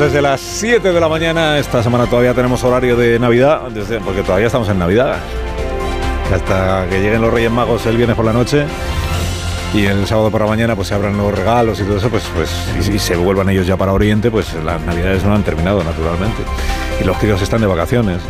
Desde las 7 de la mañana. Esta semana todavía tenemos horario de Navidad, porque todavía estamos en Navidad. Hasta que lleguen los Reyes Magos el viernes por la noche y el sábado por la mañana pues se abran los regalos y todo eso, pues, pues y, se vuelvan ellos ya para Oriente, pues las Navidades no han terminado naturalmente. Y los críos están de vacaciones.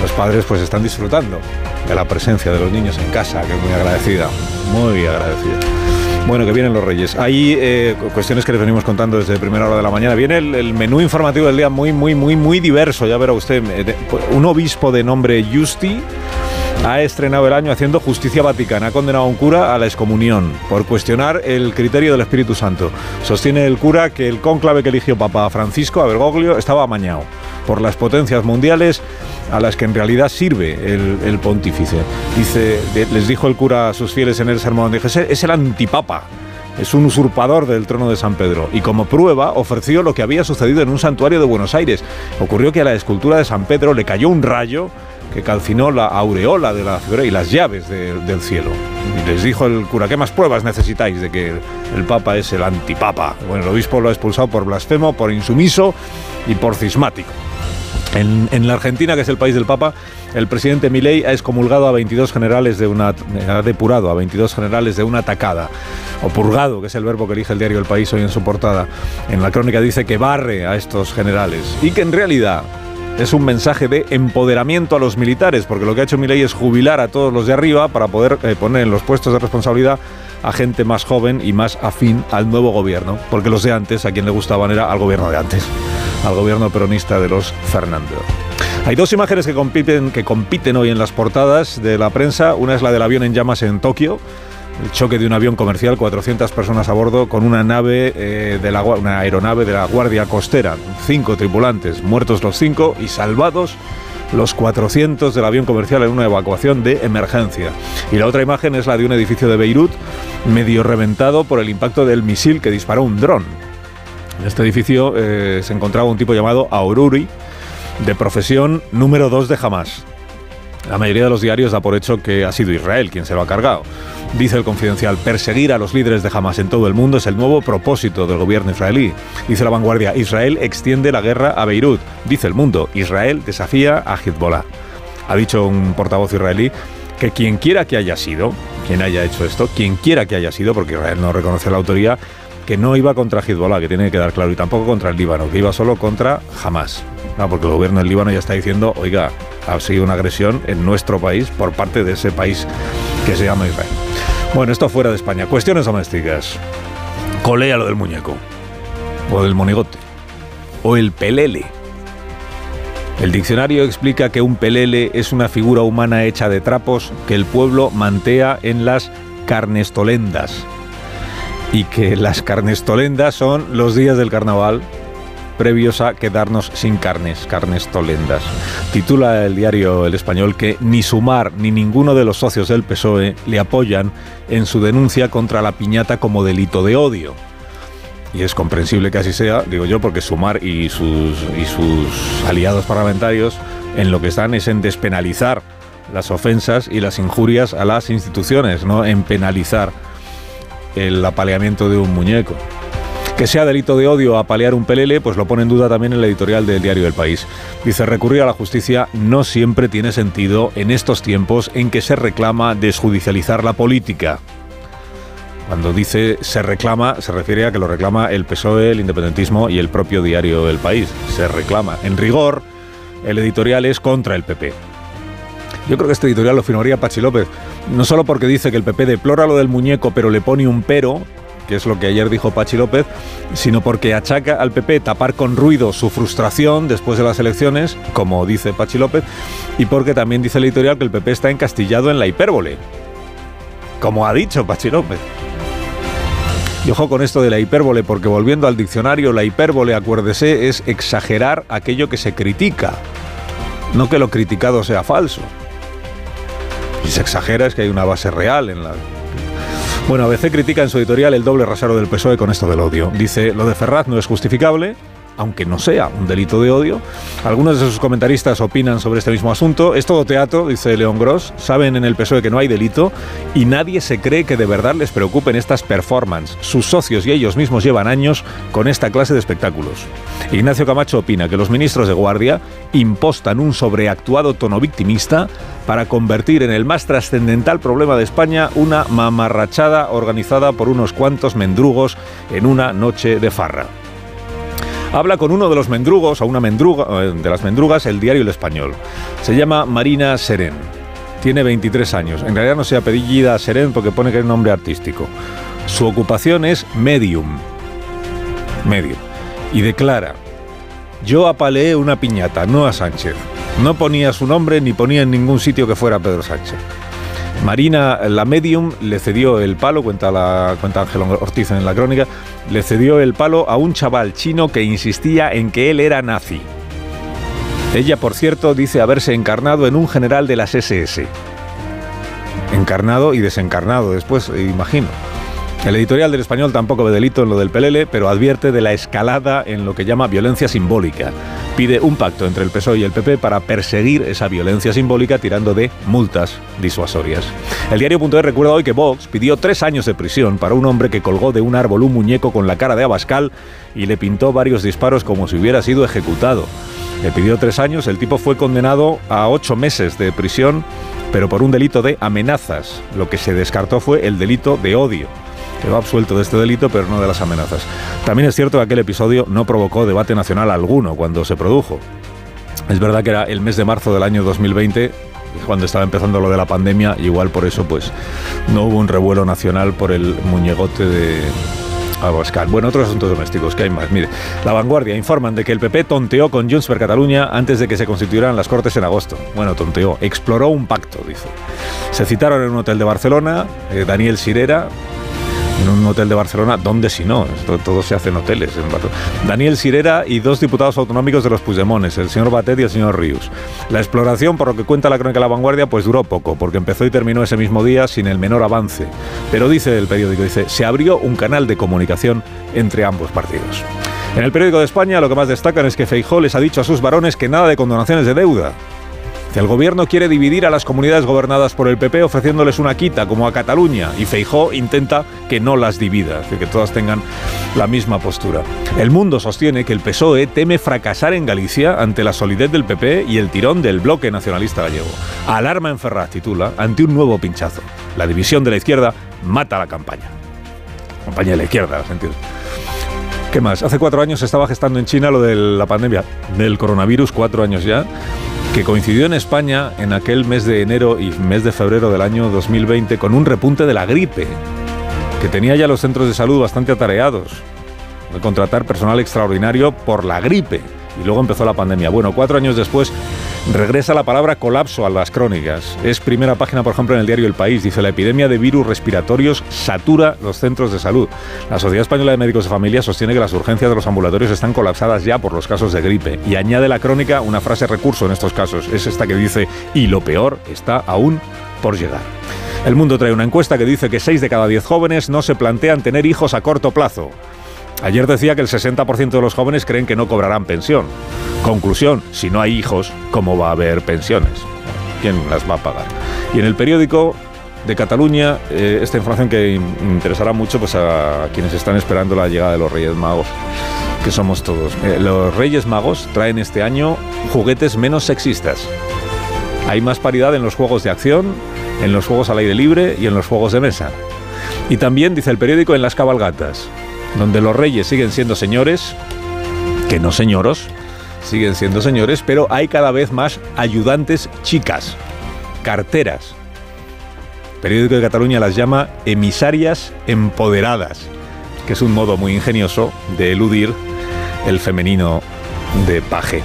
Los padres pues están disfrutando de la presencia de los niños en casa, que es muy agradecida, muy agradecida. Bueno, que vienen los Reyes. Hay eh, cuestiones que les venimos contando desde primera hora de la mañana. Viene el, menú informativo del día muy, muy, muy, muy diverso. Ya verá usted. Eh, un obispo de nombre Justi ha estrenado el año haciendo justicia vaticana. Ha condenado a un cura a la excomunión por cuestionar el criterio del Espíritu Santo. Sostiene el cura que el cónclave que eligió Papa Francisco a Bergoglio estaba amañado por las potencias mundiales a las que en realidad sirve el, pontífice. Dice, les dijo el cura a sus fieles en el sermón, dije, es el antipapa. Es un usurpador del trono de San Pedro y como prueba ofreció lo que había sucedido en un santuario de Buenos Aires. Ocurrió que a la escultura de San Pedro le cayó un rayo que calcinó la aureola de la figura y las llaves del cielo. Y les dijo el cura, ¿qué más pruebas necesitáis de que el Papa es el antipapa? Bueno, el obispo lo ha expulsado por blasfemo, por insumiso y por cismático. En, la Argentina, que es el país del Papa, el presidente Milei ha excomulgado a 22 generales de una ha depurado a 22 generales de una atacada o purgado, que es el verbo que elige el diario El País hoy en su portada. En la crónica dice que barre a estos generales y que en realidad es un mensaje de empoderamiento a los militares, porque lo que ha hecho Milei es jubilar a todos los de arriba para poder eh, poner en los puestos de responsabilidad a gente más joven y más afín al nuevo gobierno, porque los de antes, a quien le gustaban era al gobierno de antes al gobierno peronista de los Fernando. Hay dos imágenes que compiten, que compiten hoy en las portadas de la prensa. Una es la del avión en llamas en Tokio, el choque de un avión comercial, 400 personas a bordo, con una nave eh, de la, una aeronave de la Guardia Costera. Cinco tripulantes, muertos los cinco y salvados los 400 del avión comercial en una evacuación de emergencia. Y la otra imagen es la de un edificio de Beirut medio reventado por el impacto del misil que disparó un dron. En este edificio eh, se encontraba un tipo llamado Aururi, de profesión número 2 de Hamas. La mayoría de los diarios da por hecho que ha sido Israel quien se lo ha cargado. Dice el confidencial, perseguir a los líderes de Hamas en todo el mundo es el nuevo propósito del gobierno israelí. Dice la vanguardia, Israel extiende la guerra a Beirut. Dice el mundo, Israel desafía a Hezbollah. Ha dicho un portavoz israelí que quien quiera que haya sido, quien haya hecho esto, quien quiera que haya sido, porque Israel no reconoce la autoría, que no iba contra Hezbollah, que tiene que quedar claro, y tampoco contra el Líbano, que iba solo contra Hamas. No, porque el gobierno del Líbano ya está diciendo, oiga, ha sido una agresión en nuestro país por parte de ese país que se llama Israel. Bueno, esto fuera de España. Cuestiones domésticas. Colea lo del muñeco. O del monigote. O el pelele. El diccionario explica que un pelele es una figura humana hecha de trapos que el pueblo mantea en las carnestolendas y que las carnestolendas son los días del carnaval previos a quedarnos sin carnes, carnes tolendas. Titula el diario El Español que ni Sumar ni ninguno de los socios del PSOE le apoyan en su denuncia contra la piñata como delito de odio. Y es comprensible que así sea, digo yo, porque Sumar y sus, y sus aliados parlamentarios en lo que están es en despenalizar las ofensas y las injurias a las instituciones, no en penalizar el apaleamiento de un muñeco. Que sea delito de odio apalear un pelele, pues lo pone en duda también el editorial del diario El País. Dice, recurrir a la justicia no siempre tiene sentido en estos tiempos en que se reclama desjudicializar la política. Cuando dice se reclama, se refiere a que lo reclama el PSOE, el independentismo y el propio diario El País. Se reclama. En rigor, el editorial es contra el PP. Yo creo que este editorial lo firmaría Pachi López, no solo porque dice que el PP deplora lo del muñeco, pero le pone un pero, que es lo que ayer dijo Pachi López, sino porque achaca al PP tapar con ruido su frustración después de las elecciones, como dice Pachi López, y porque también dice el editorial que el PP está encastillado en la hipérbole, como ha dicho Pachi López. Y ojo con esto de la hipérbole, porque volviendo al diccionario, la hipérbole, acuérdese, es exagerar aquello que se critica, no que lo criticado sea falso. Se exagera es que hay una base real en la... Bueno, ABC critica en su editorial el doble rasero del PSOE con esto del odio. Dice, lo de Ferraz no es justificable, aunque no sea un delito de odio. Algunos de sus comentaristas opinan sobre este mismo asunto. Es todo teatro, dice León Gross. Saben en el PSOE que no hay delito y nadie se cree que de verdad les preocupen estas performances. Sus socios y ellos mismos llevan años con esta clase de espectáculos. Ignacio Camacho opina que los ministros de guardia impostan un sobreactuado tono victimista para convertir en el más trascendental problema de España una mamarrachada organizada por unos cuantos mendrugos en una noche de farra habla con uno de los mendrugos, o una mendruga, eh, de las mendrugas, el diario El Español. Se llama Marina Serén. Tiene 23 años. En realidad no se apellida Serén porque pone que es un nombre artístico. Su ocupación es medium. Medium. Y declara, yo apaleé una piñata, no a Sánchez. No ponía su nombre ni ponía en ningún sitio que fuera Pedro Sánchez. Marina, la medium, le cedió el palo, cuenta, Ángel Ortiz en la crónica, le cedió el palo a un chaval chino que insistía en que él era nazi. Ella, por cierto, dice haberse encarnado en un general de las SS. Encarnado y desencarnado después, imagino. El editorial del español tampoco ve delito en lo del Pelele, pero advierte de la escalada en lo que llama violencia simbólica. Pide un pacto entre el PSOE y el PP para perseguir esa violencia simbólica tirando de multas disuasorias. El diario.es recuerda hoy que Vox pidió tres años de prisión para un hombre que colgó de un árbol un muñeco con la cara de Abascal y le pintó varios disparos como si hubiera sido ejecutado. Le pidió tres años, el tipo fue condenado a ocho meses de prisión, pero por un delito de amenazas. Lo que se descartó fue el delito de odio. Quedó absuelto de este delito, pero no de las amenazas. También es cierto que aquel episodio no provocó debate nacional alguno cuando se produjo. Es verdad que era el mes de marzo del año 2020, cuando estaba empezando lo de la pandemia, igual por eso pues no hubo un revuelo nacional por el muñegote de, Abascal. Bueno, otros asuntos domésticos, que hay más. Mire, La Vanguardia informan de que el PP tonteó con Junts per Cataluña antes de que se constituyeran las Cortes en agosto. Bueno, tonteó, exploró un pacto, dice. Se citaron en un hotel de Barcelona, eh, Daniel Sirera, en un hotel de Barcelona, ¿dónde si no? todo se hace en hoteles. Daniel Sirera y dos diputados autonómicos de los Puigdemones, el señor Batet y el señor Ríos. La exploración, por lo que cuenta la crónica de la vanguardia, pues duró poco, porque empezó y terminó ese mismo día sin el menor avance. Pero dice el periódico, dice, se abrió un canal de comunicación entre ambos partidos. En el periódico de España lo que más destacan es que Feijó les ha dicho a sus varones que nada de condonaciones de deuda. El gobierno quiere dividir a las comunidades gobernadas por el PP ofreciéndoles una quita, como a Cataluña, y Feijó intenta que no las divida, que todas tengan la misma postura. El mundo sostiene que el PSOE teme fracasar en Galicia ante la solidez del PP y el tirón del bloque nacionalista gallego. Alarma en Ferraz titula ante un nuevo pinchazo. La división de la izquierda mata la campaña. Campaña de la izquierda, sentido. ¿Qué más? Hace cuatro años se estaba gestando en China lo de la pandemia del coronavirus, cuatro años ya que coincidió en España en aquel mes de enero y mes de febrero del año 2020 con un repunte de la gripe, que tenía ya los centros de salud bastante atareados, de contratar personal extraordinario por la gripe. Y luego empezó la pandemia. Bueno, cuatro años después Regresa la palabra colapso a las crónicas. Es primera página, por ejemplo, en el diario El País. Dice, la epidemia de virus respiratorios satura los centros de salud. La Sociedad Española de Médicos de Familia sostiene que las urgencias de los ambulatorios están colapsadas ya por los casos de gripe. Y añade la crónica una frase recurso en estos casos. Es esta que dice, y lo peor está aún por llegar. El Mundo trae una encuesta que dice que 6 de cada 10 jóvenes no se plantean tener hijos a corto plazo. Ayer decía que el 60% de los jóvenes creen que no cobrarán pensión. Conclusión, si no hay hijos, ¿cómo va a haber pensiones? ¿Quién las va a pagar? Y en el periódico de Cataluña, eh, esta información que interesará mucho pues, a quienes están esperando la llegada de los Reyes Magos, que somos todos. Eh, los Reyes Magos traen este año juguetes menos sexistas. Hay más paridad en los juegos de acción, en los juegos al aire libre y en los juegos de mesa. Y también, dice el periódico, en las cabalgatas donde los reyes siguen siendo señores, que no señoros, siguen siendo señores, pero hay cada vez más ayudantes chicas, carteras. El periódico de Cataluña las llama emisarias empoderadas. que es un modo muy ingenioso de eludir el femenino de paje.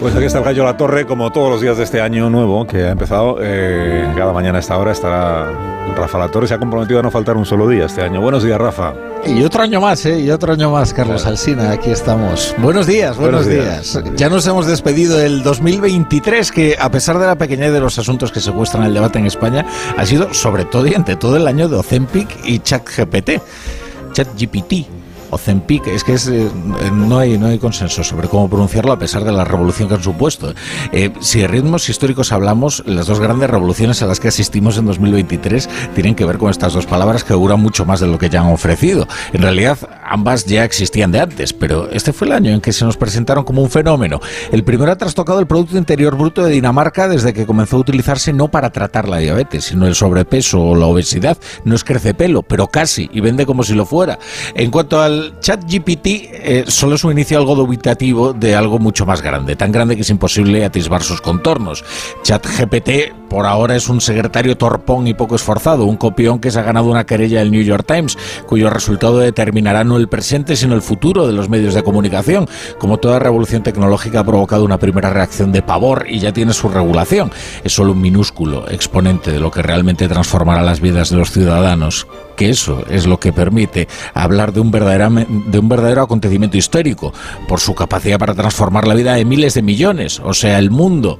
Pues aquí está el gallo La Torre, como todos los días de este año nuevo que ha empezado. Eh, cada mañana a esta hora estará Rafa La Torre. Se ha comprometido a no faltar un solo día este año. Buenos días, Rafa. Y otro año más, ¿eh? Y otro año más, Carlos Alsina. Aquí estamos. Buenos días, buenos, días. Ya nos hemos despedido del 2023, que a pesar de la pequeñez de los asuntos que secuestran el debate en España, ha sido sobre todo y ante todo el año de Ozempic y ChatGPT. ChatGPT Ozempic, es que eh, no, hay, no hay consenso sobre cómo pronunciarlo a pesar de la revolución que han supuesto. Eh, si de ritmos históricos hablamos, las dos grandes revoluciones a las que asistimos en 2023 tienen que ver con estas dos palabras que duran mucho más de lo que ya han ofrecido. En realidad, ambas ya existían de antes, pero este fue el año en que se nos presentaron como un fenómeno. El primero ha trastocado el Producto Interior Bruto de Dinamarca desde que comenzó a utilizarse no para tratar la diabetes, sino el sobrepeso o la obesidad. No es crece pelo, pero casi, y vende como si lo fuera. En cuanto al chat GPT eh, solo es un inicio algo dubitativo de algo mucho más grande, tan grande que es imposible atisbar sus contornos. Chat GPT por ahora es un secretario torpón y poco esforzado, un copión que se ha ganado una querella del New York Times, cuyo resultado determinará no el presente sino el futuro de los medios de comunicación. Como toda revolución tecnológica ha provocado una primera reacción de pavor y ya tiene su regulación. Es solo un minúsculo exponente de lo que realmente transformará las vidas de los ciudadanos que eso es lo que permite hablar de un, de un verdadero acontecimiento histórico, por su capacidad para transformar la vida de miles de millones, o sea, el mundo.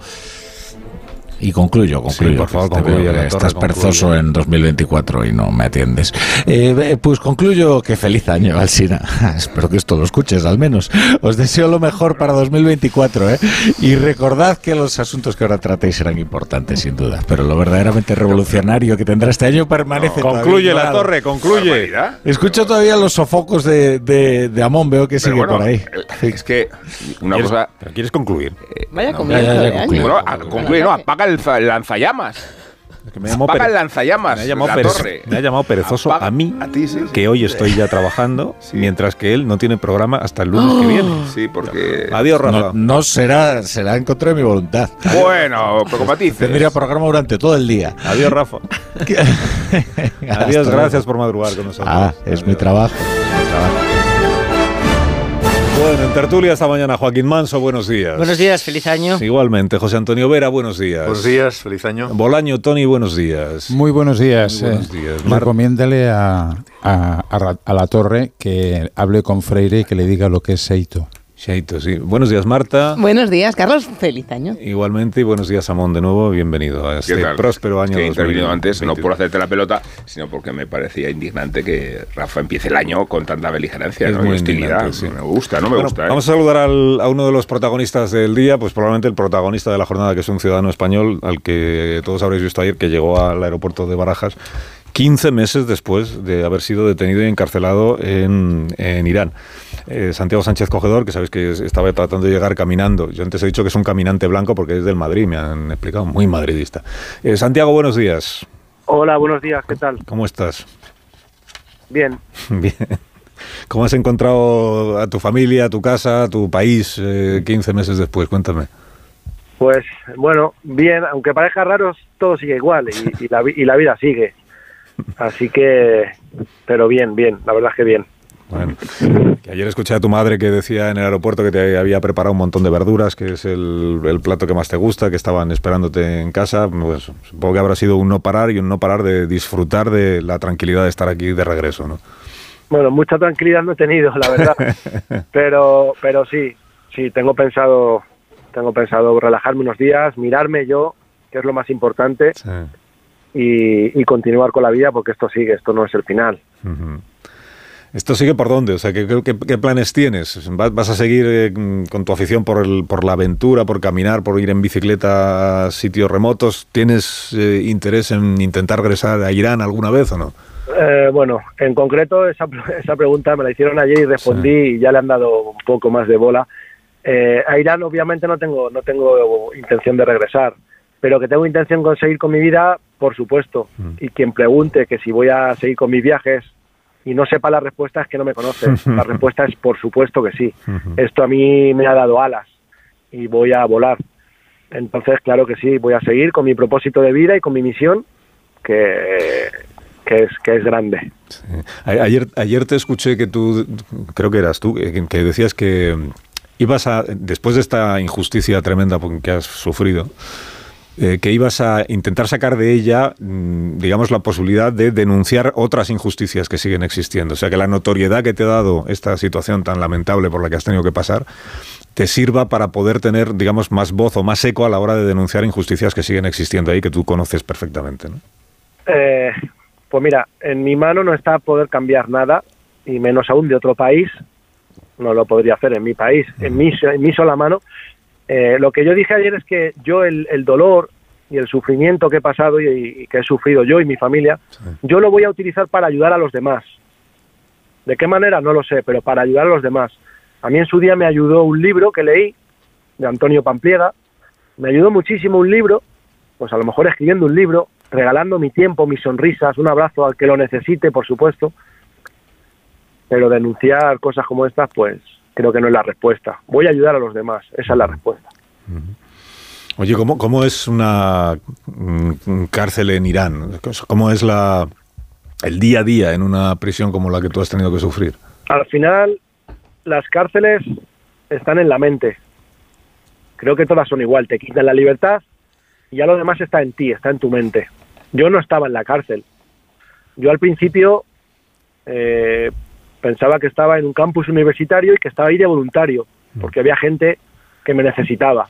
Y concluyo, concluyo. por favor, concluye, estás perzoso en 2024 y no me atiendes. Eh, pues concluyo que feliz año, Alsina. Espero que esto lo escuches al menos. Os deseo lo mejor para 2024, ¿eh? Y recordad que los asuntos que ahora tratéis serán importantes, sin duda. Pero lo verdaderamente revolucionario que tendrá este año permanece. concluye la torre, concluye. Escucho todavía los sofocos de, de, Amón, veo que sigue por ahí. Eh, es que una cosa. ¿Quieres concluir? Vaya no, Bueno, concluye, no, apaga el, lanzallamas. me, el lanzallamas. Me ha llamado, perezoso a mí, que hoy estoy ya trabajando, mientras que él no tiene programa hasta el lunes que oh. viene. Sí, porque. Adiós, Rafa. No, será, será en contra de mi voluntad. Bueno, pero como Tendría programa durante todo el día. Adiós, Rafa. Adiós, gracias por madrugar con nosotros. Ah, es mi trabajo. Mi trabajo. Bueno, en tertulia esta mañana, Joaquín Manso, buenos días. Buenos días, feliz año. Igualmente, José Antonio Vera, buenos días. Buenos días, feliz año. Bolaño, Tony, buenos días. Muy buenos días. buenos eh. días. Recomiéndale a, a, la torre que hable con Freire y que le diga lo que es Seito. Shaito, sí. Buenos días, Marta. Buenos días, Carlos. Feliz año. Igualmente, y buenos días, Amón, de nuevo. Bienvenido a este próspero año. Que he intervenido antes, no por hacerte la pelota, sino porque me parecía indignante que Rafa empiece el año con tanta beligerancia ¿no? y hostilidad. Sí. Me gusta, no me gusta. ¿eh? Vamos a saludar al, a uno de los protagonistas del día, pues probablemente el protagonista de la jornada, que es un ciudadano español, al que todos habréis visto ayer, que llegó al aeropuerto de Barajas 15 meses después de haber sido detenido y encarcelado en, Irán. Eh, Santiago Sánchez Cogedor, que sabéis que estaba tratando de llegar caminando. Yo antes he dicho que es un caminante blanco porque es del Madrid, me han explicado, muy madridista. Eh, Santiago, buenos días. Hola, buenos días, ¿qué tal? ¿Cómo estás? Bien. Bien. ¿Cómo has encontrado a tu familia, a tu casa, a tu país 15 eh, meses después? Cuéntame. Pues bueno, bien, aunque parezca raro, todo sigue igual y, la, y la vida sigue. Así que, pero bien, bien, la verdad es que bien. Bueno, ayer escuché a tu madre que decía en el aeropuerto que te había preparado un montón de verduras, que es el, plato que más te gusta, que estaban esperándote en casa. Pues, supongo que habrá sido un no parar y un no parar de disfrutar de la tranquilidad de estar aquí de regreso, ¿no? Bueno, mucha tranquilidad no he tenido, la verdad. pero, pero sí, sí, tengo pensado, tengo pensado relajarme unos días, mirarme yo, que es lo más importante. Sí y, continuar con la vida porque esto sigue, esto no es el final. ¿Esto sigue por dónde? O sea, ¿qué, qué, planes tienes? ¿Vas a seguir eh, con tu afición por, el, por la aventura, por caminar, por ir en bicicleta a sitios remotos? ¿Tienes eh, interés en intentar regresar a Irán alguna vez o no? Eh, bueno, en concreto esa, esa pregunta me la hicieron ayer y respondí y ya le han dado un poco más de bola. a Irán obviamente no tengo, no tengo intención de regresar. pero que tengo intención de seguir con mi vida, por supuesto. Mm. Y quien pregunte que si voy a seguir con mis viajes y no sepa la respuesta es que no me conoce. La respuesta es por supuesto que sí. Esto a mí me ha dado alas y voy a volar. Entonces, claro que sí, voy a seguir con mi propósito de vida y con mi misión, que, que, es, que es grande. Ayer, ayer te escuché que tú, creo que eras tú, que decías que ibas a, después de esta injusticia tremenda que has sufrido, eh, que ibas a intentar sacar de ella, mm, digamos, la posibilidad de denunciar otras injusticias que siguen existiendo. O sea, que la notoriedad que te ha dado esta situación tan lamentable por la que has tenido que pasar, te sirva para poder tener, digamos, más voz o más eco a la hora de denunciar injusticias que siguen existiendo ahí, que tú conoces perfectamente. ¿no? Eh, pues mira, en mi mano no está poder cambiar nada, y menos aún de otro país. No lo podría hacer en mi país, en mi, en mi sola mano. Eh, lo que yo dije ayer es que yo el, dolor y el sufrimiento que he pasado y, que he sufrido yo y mi familia, yo lo voy a utilizar para ayudar a los demás. ¿De qué manera? No lo sé, pero para ayudar a los demás. A mí en su día me ayudó un libro que leí de Antonio Pampliega, me ayudó muchísimo un libro, pues a lo mejor escribiendo un libro, regalando mi tiempo, mis sonrisas, un abrazo al que lo necesite, por supuesto, pero denunciar cosas como estas, pues creo que no es la respuesta. Voy a ayudar a los demás, esa es la respuesta. Oye, ¿cómo, cómo es una mm, cárcel en Irán? ¿Cómo es la, el día a día en una prisión como la que tú has tenido que sufrir? Al final, las cárceles están en la mente. Creo que todas son igual. Te quitan la libertad y ya lo demás está en ti, está en tu mente. Yo no estaba en la cárcel. Yo al principio eh, pensaba que estaba en un campus universitario y que estaba ahí de voluntario, mm. porque había gente que me necesitaba.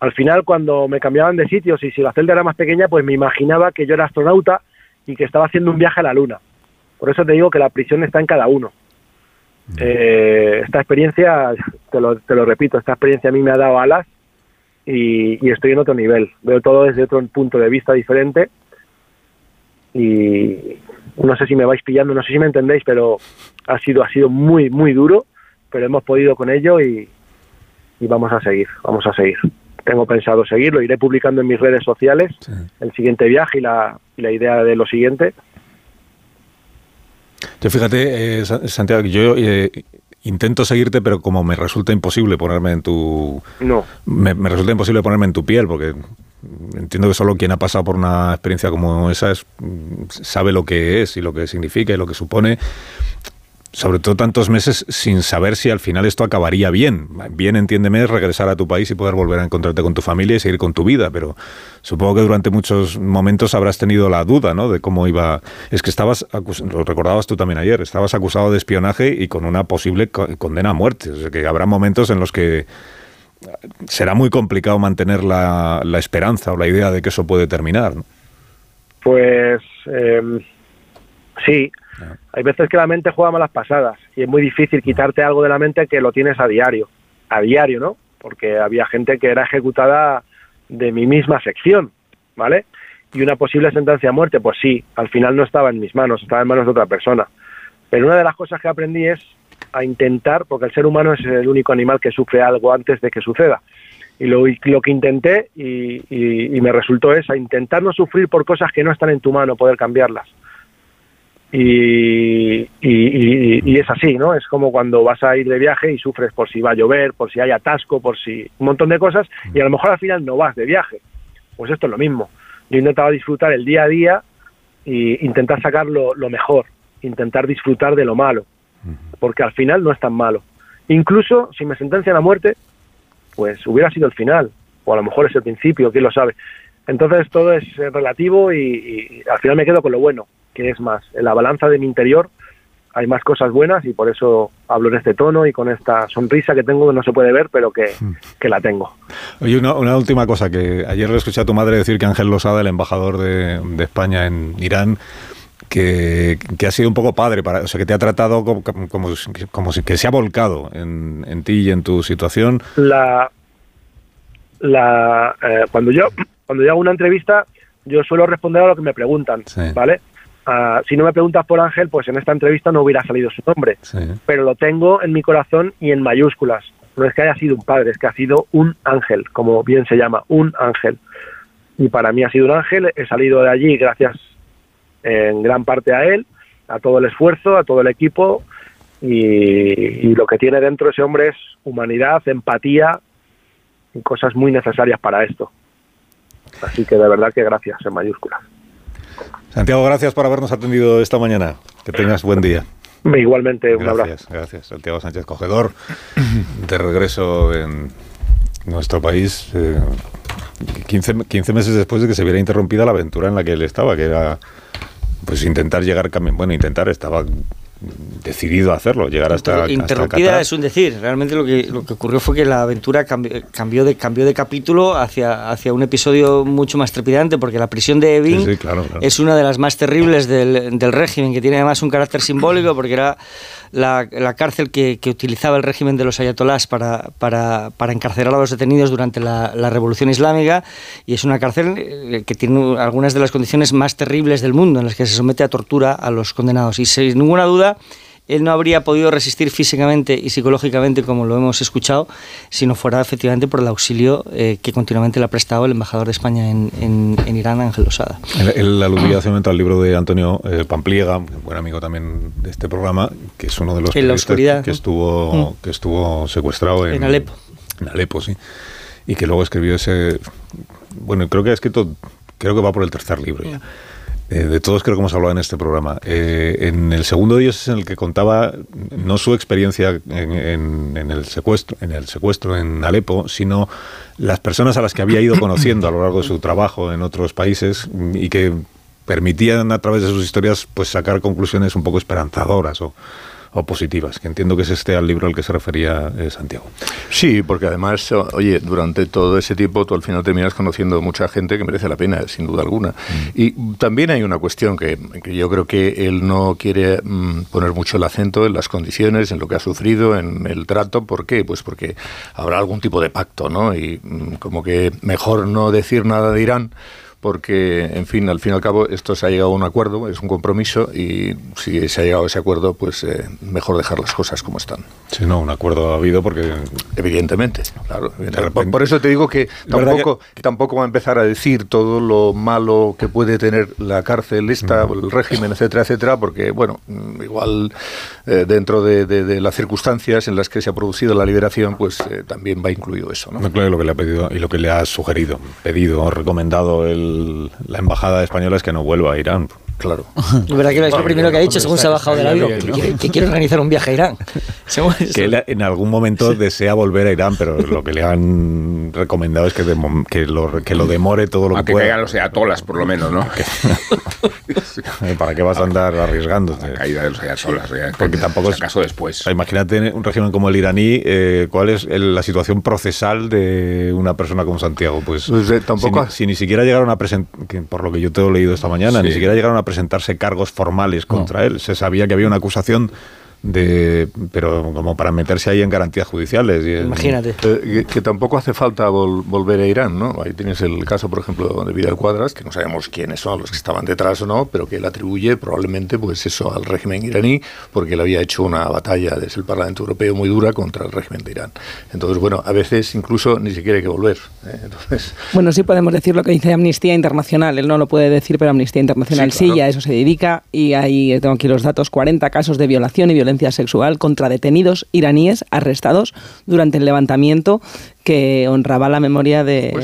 Al final, cuando me cambiaban de sitios y si la celda era más pequeña, pues me imaginaba que yo era astronauta y que estaba haciendo un viaje a la Luna. Por eso te digo que la prisión está en cada uno. Mm. Eh, esta experiencia, te lo, te lo repito, esta experiencia a mí me ha dado alas y, y estoy en otro nivel. Veo todo desde otro punto de vista diferente y, no sé si me vais pillando, no sé si me entendéis, pero ha sido, ha sido muy, muy duro, pero hemos podido con ello y, vamos a seguir, vamos a seguir. Tengo pensado seguirlo, iré publicando en mis redes sociales el siguiente viaje y la, la idea de lo siguiente. Yo fíjate, eh, Santiago, yo eh, intento seguirte, pero como me resulta imposible ponerme en tu... No. Me, me, resulta imposible ponerme en tu piel, porque entiendo que solo quien ha pasado por una experiencia como esa es, sabe lo que es y lo que significa y lo que supone sobre todo tantos meses sin saber si al final esto acabaría bien. Bien, entiéndeme, es regresar a tu país y poder volver a encontrarte con tu familia y seguir con tu vida, pero supongo que durante muchos momentos habrás tenido la duda, ¿no? De cómo iba... Es que estabas, lo recordabas tú también ayer, estabas acusado de espionaje y con una posible condena a muerte. O sea, que habrá momentos en los que será muy complicado mantener la, esperanza o la idea de que eso puede terminar. Pues em, sí, ah. hay veces que la mente juega malas pasadas y es muy difícil quitarte algo de la mente que lo tienes a diario, a diario, ¿no? Porque había gente que era ejecutada de mi misma sección, ¿vale? Y una posible sentencia a muerte, pues sí, al final no estaba en mis manos, estaba en manos de otra persona. Pero una de las cosas que aprendí es a intentar, porque el ser humano es el único animal que sufre algo antes de que suceda. Y lo, lo que intenté y, me resultó es a intentar no sufrir por cosas que no están en tu mano, poder cambiarlas. Y, y, es así, ¿no? Es como cuando vas a ir de viaje y sufres por si va a llover, por si hay atasco, por si un montón de cosas, y a lo mejor al final no vas de viaje. Pues esto es lo mismo. Yo intentaba disfrutar el día a día e intentar sacar lo mejor, intentar disfrutar de lo malo porque al final no es tan malo. Incluso si me sentencian a muerte, pues hubiera sido el final, o a lo mejor es el principio, quién lo sabe. Entonces todo es eh, relativo y, al final me quedo con lo bueno, que es más, en la balanza de mi interior hay más cosas buenas y por eso hablo en este tono y con esta sonrisa que tengo que no se puede ver, pero que, la tengo. Oye, una, última cosa, que ayer le escuché a tu madre decir que Ángel Losada, el embajador de, de España en Irán, que, ha sido un poco padre, para, o sea, que te ha tratado como, como, si que se ha volcado en, en, ti y en tu situación. La, la, eh, cuando, yo, cuando yo hago una entrevista, yo suelo responder a lo que me preguntan, ¿vale? Ah, si no me preguntas por Ángel, pues en esta entrevista no hubiera salido su nombre, pero lo tengo en mi corazón y en mayúsculas. no es que haya sido un padre, es que ha sido un ángel, como bien se llama, un ángel. Y para mí ha sido un ángel, he salido de allí gracias en gran parte a él, a todo el esfuerzo, a todo el equipo, y, lo que tiene dentro ese hombre es humanidad, empatía y cosas muy necesarias para esto. Así que de verdad que gracias en mayúsculas. Santiago, gracias por habernos atendido esta mañana. Que tengas buen día. Igualmente, un abrazo. Gracias, Santiago Sánchez Cogedor, de regreso en nuestro país, 15, eh, 15 meses después de que se viera interrumpida la aventura en la que él estaba, que era pues intentar llegar, bueno, intentar, estaba decidido a hacerlo, llegar hasta Interrumpida es un decir, realmente lo que, lo que ocurrió fue que la aventura cambió, de, cambió de capítulo hacia, hacia un episodio mucho más trepidante, porque la prisión de Evin es una de las más terribles del, del régimen, que tiene además un carácter simbólico, porque era la, cárcel que, utilizaba el régimen de los ayatolás para, para, para encarcelar a los detenidos durante la, la, Revolución Islámica y es una cárcel eh, que tiene algunas de las condiciones más terribles del mundo en las que se somete a tortura a los condenados. Y sin ninguna duda él no habría podido resistir físicamente y psicológicamente, como lo hemos escuchado, si no fuera efectivamente por el auxilio eh, que continuamente le ha prestado el embajador de España en, en, Irán, Ángel Osada. Él, aludía hace un momento al libro de Antonio eh, Pampliega, buen amigo también de este programa, que es uno de los en la que estuvo, mm. que estuvo secuestrado en, en Alepo. En Alepo, sí. Y que luego escribió ese... Bueno, creo que ha escrito... Creo que va por el tercer libro ya. Eh, de todos creo que hemos hablado en este programa. Eh, en el segundo de ellos es en el que contaba no su experiencia en, el secuestro, en el secuestro en Alepo, sino las personas a las que había ido conociendo a lo largo de su trabajo en otros países y que permitían a través de sus historias pues sacar conclusiones un poco esperanzadoras o positivas, que entiendo que es este al libro al que se refería eh, Santiago. Sí, porque además, oye, durante todo ese tiempo tú al final terminas conociendo mucha gente que merece la pena, sin duda alguna. Mm. Y también hay una cuestión que, yo creo que él no quiere mm, poner mucho el acento en las condiciones, en lo que ha sufrido, en el trato. ¿Por qué? Pues porque habrá algún tipo de pacto, ¿no? Y mm, como que mejor no decir nada de Irán porque, en fin, al fin y al cabo, esto se ha llegado a un acuerdo, es un compromiso, y si se ha llegado a ese acuerdo, pues eh, mejor dejar las cosas como están. Sí, no, un acuerdo ha habido porque... Evidentemente, claro. Por, eso te digo que tampoco, tampoco va a empezar a decir todo lo malo que puede tener la cárcel, esta, el régimen, etcétera, etcétera, porque, bueno, mm, igual eh, dentro de, las circunstancias en las que se ha producido la liberación, pues eh, también va incluido eso. ¿no? Claro, lo que le ha pedido y lo que le ha sugerido, pedido recomendado el la embajada española es que no vuelva a Irán. Claro. Verdad que es lo primero que ha dicho según se ha bajado del avión, que, quiere, organizar un viaje a Irán. que él en algún momento desea volver a Irán, pero lo que le han recomendado es que, que, lo, que lo demore todo lo que, pueda. Que caigan los ayatolas, por lo menos, ¿no? ¿Para qué vas a andar arriesgando? La caída de los ayatolas, porque tampoco es caso después. Imagínate un régimen como el iraní, eh, ¿cuál es la situación procesal de una persona como Santiago? Pues, pues eh, tampoco. Si, ni siquiera llegaron a presentar, por lo que yo te he leído esta mañana, ni siquiera llegaron a presentarse cargos formales contra él. Se sabía que había una acusación de pero como para meterse ahí en garantías judiciales. Y Imagínate. Eh, que, tampoco hace falta volver a Irán, ¿no? Ahí tienes el caso, por ejemplo, de Vidal Cuadras, que no sabemos quiénes son los que estaban detrás o no, pero que él atribuye probablemente pues eso al régimen iraní, porque él había hecho una batalla desde el Parlamento Europeo muy dura contra el régimen de Irán. Entonces, bueno, a veces incluso ni siquiera hay que volver. ¿eh? Entonces... Bueno, sí podemos decir lo que dice Amnistía Internacional. Él no lo puede decir, pero Amnistía Internacional sí, sí a eso se dedica. Y ahí tengo aquí los datos, 40 casos de violación y violencia sexual contra detenidos iraníes arrestados durante el levantamiento que honraba la memoria de,